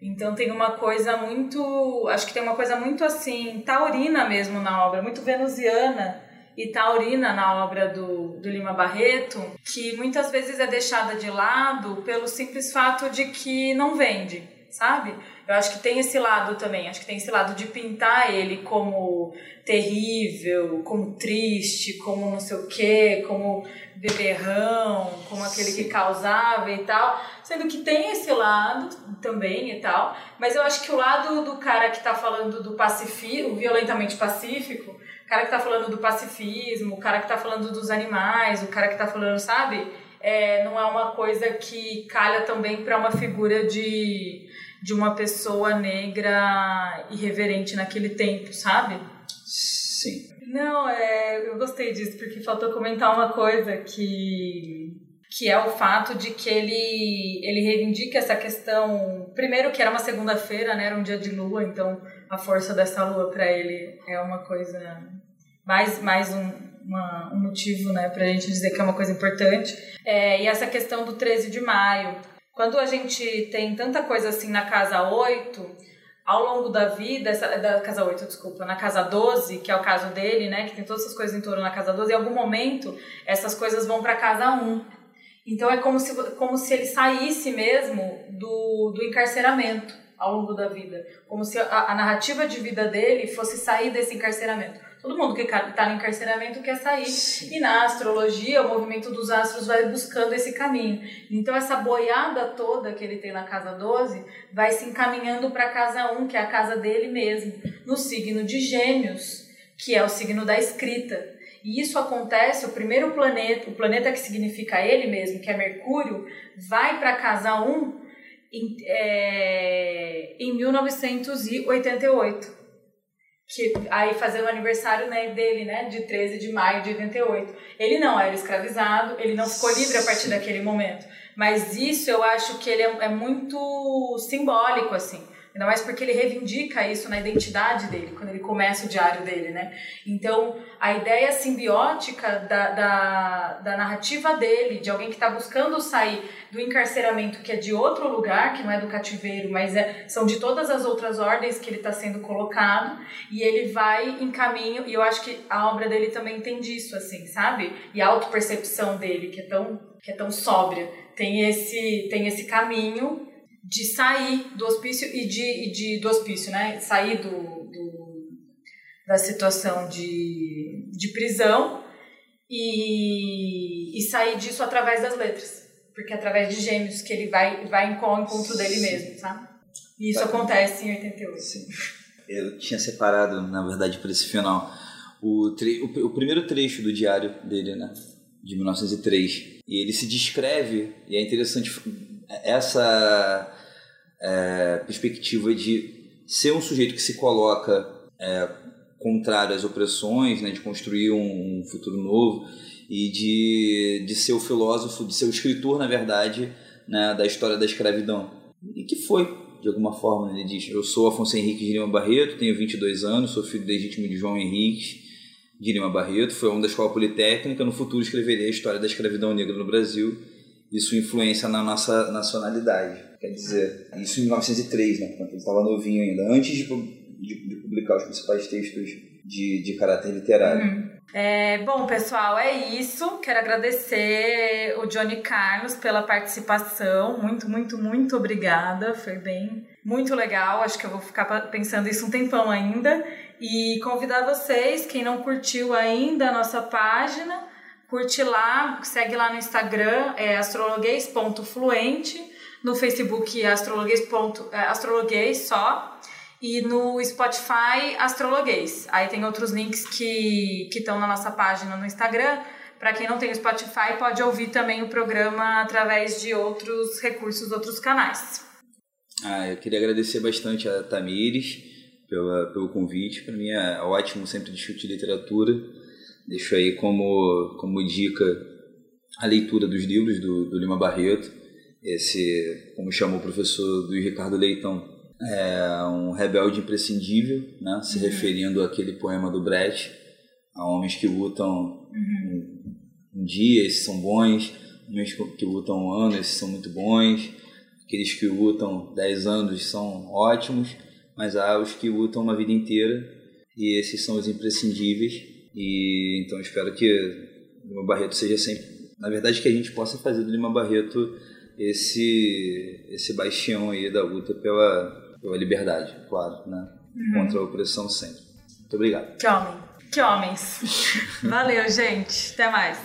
Então tem uma coisa muito, acho que tem uma coisa muito assim, taurina mesmo na obra, muito venusiana e taurina na obra do, do Lima Barreto, que muitas vezes é deixada de lado pelo simples fato de que não vende, sabe? Eu acho que tem esse lado também, acho que tem esse lado de pintar ele como terrível, como triste, como não sei o quê, como beberrão, como aquele que causava e tal. Sendo que tem esse lado também e tal, mas eu acho que o lado do cara que tá falando do pacifismo, violentamente pacífico, o cara que tá falando do pacifismo, o cara que tá falando dos animais, o cara que tá falando, sabe? É, não é uma coisa que calha também para uma figura de, de uma pessoa negra irreverente naquele tempo, sabe? Sim. Não, é, eu gostei disso, porque faltou comentar uma coisa que, que é o fato de que ele, ele reivindica essa questão. Primeiro, que era uma segunda-feira, né? Era um dia de lua, então a força dessa lua para ele é uma coisa. Mais, mais um, uma, um motivo, né, pra gente dizer que é uma coisa importante. É, e essa questão do 13 de maio. Quando a gente tem tanta coisa assim na casa 8, ao longo da vida, essa, da casa 8, desculpa, na casa 12, que é o caso dele, né, que tem todas essas coisas em torno na casa 12, em algum momento essas coisas vão para casa 1. Então é como se, como se ele saísse mesmo do, do encarceramento ao longo da vida. Como se a, a narrativa de vida dele fosse sair desse encarceramento. Todo mundo que está no encarceramento quer sair. E na astrologia, o movimento dos astros vai buscando esse caminho. Então, essa boiada toda que ele tem na casa 12 vai se encaminhando para a casa 1, que é a casa dele mesmo, no signo de Gêmeos, que é o signo da escrita. E isso acontece, o primeiro planeta, o planeta que significa ele mesmo, que é Mercúrio, vai para a casa 1 em, é, em 1988 que aí fazendo o aniversário né, dele, né, de 13 de maio de 88. Ele não era escravizado, ele não ficou livre a partir daquele momento. Mas isso eu acho que ele é, é muito simbólico, assim. Ainda mais porque ele reivindica isso na identidade dele, quando ele começa o diário dele, né? Então, a ideia simbiótica da, da, da narrativa dele, de alguém que está buscando sair do encarceramento, que é de outro lugar, que não é do cativeiro, mas é, são de todas as outras ordens que ele está sendo colocado, e ele vai em caminho, e eu acho que a obra dele também tem disso, assim, sabe? E a autopercepção dele, que é tão, que é tão sóbria, tem esse, tem esse caminho de sair do hospício e de, e de do hospício, né? Sair do, do, da situação de, de prisão e, e sair disso através das letras. Porque é através de gêmeos que ele vai, vai em ao encontro dele mesmo, sabe? E isso acontece em 88. Sim. Eu tinha separado, na verdade, para esse final, o, tre o, o primeiro trecho do diário dele, né? De 1903. E ele se descreve, e é interessante essa é, perspectiva de ser um sujeito que se coloca é, contrário às opressões, né, de construir um, um, futuro novo e de, de ser o filósofo, de ser o escritor, na verdade, né, da história da escravidão. E que foi, de alguma forma, ele diz: Eu sou Afonso Henrique de Lima Barreto, tenho 22 anos, sou filho legítimo de João Henrique de Lima Barreto, foi um da Escola Politécnica, no futuro escreverei a história da escravidão negra no Brasil isso influência na nossa nacionalidade. Quer dizer, isso em 1903, né, quando ele estava novinho ainda, antes de, de, de, publicar os principais textos de, de caráter literário. Uhum. É, bom, pessoal, é isso. Quero agradecer o Johnny Carlos pela participação. Muito, muito, muito obrigada. Foi bem, muito legal. Acho que eu vou ficar pensando isso um tempão ainda. E convidar vocês, quem não curtiu ainda a nossa página, curte lá, segue lá no Instagram, é astrologuês.fluente, no Facebook astrologuês, é, astrologuês só e no Spotify Astrologuês. Aí tem outros links que estão na nossa página no Instagram. Para quem não tem o Spotify, pode ouvir também o programa através de outros recursos, outros canais. Ah, eu queria agradecer bastante a Tamires pela, pelo convite. Para mim é ótimo sempre discutir literatura. Deixo aí como, como dica a leitura dos livros do, do Lima Barreto. Esse, como chamou o professor do Ricardo Leitão, é um rebelde imprescindível, né? se uhum. referindo àquele poema do Brecht, a homens que lutam uhum. um, um, dia, esses são bons, homens que lutam um ano, esses são muito bons, aqueles que lutam dez anos são ótimos, mas há os que lutam uma vida inteira e esses são os imprescindíveis. E então espero que Lima Barreto seja sempre, na verdade, que a gente possa fazer do Lima Barreto esse esse bastião aí da luta pela pela liberdade, claro, né? Uhum. Contra a opressão sempre. Muito obrigado. Que homem. Que homens. Valeu, gente. Até mais.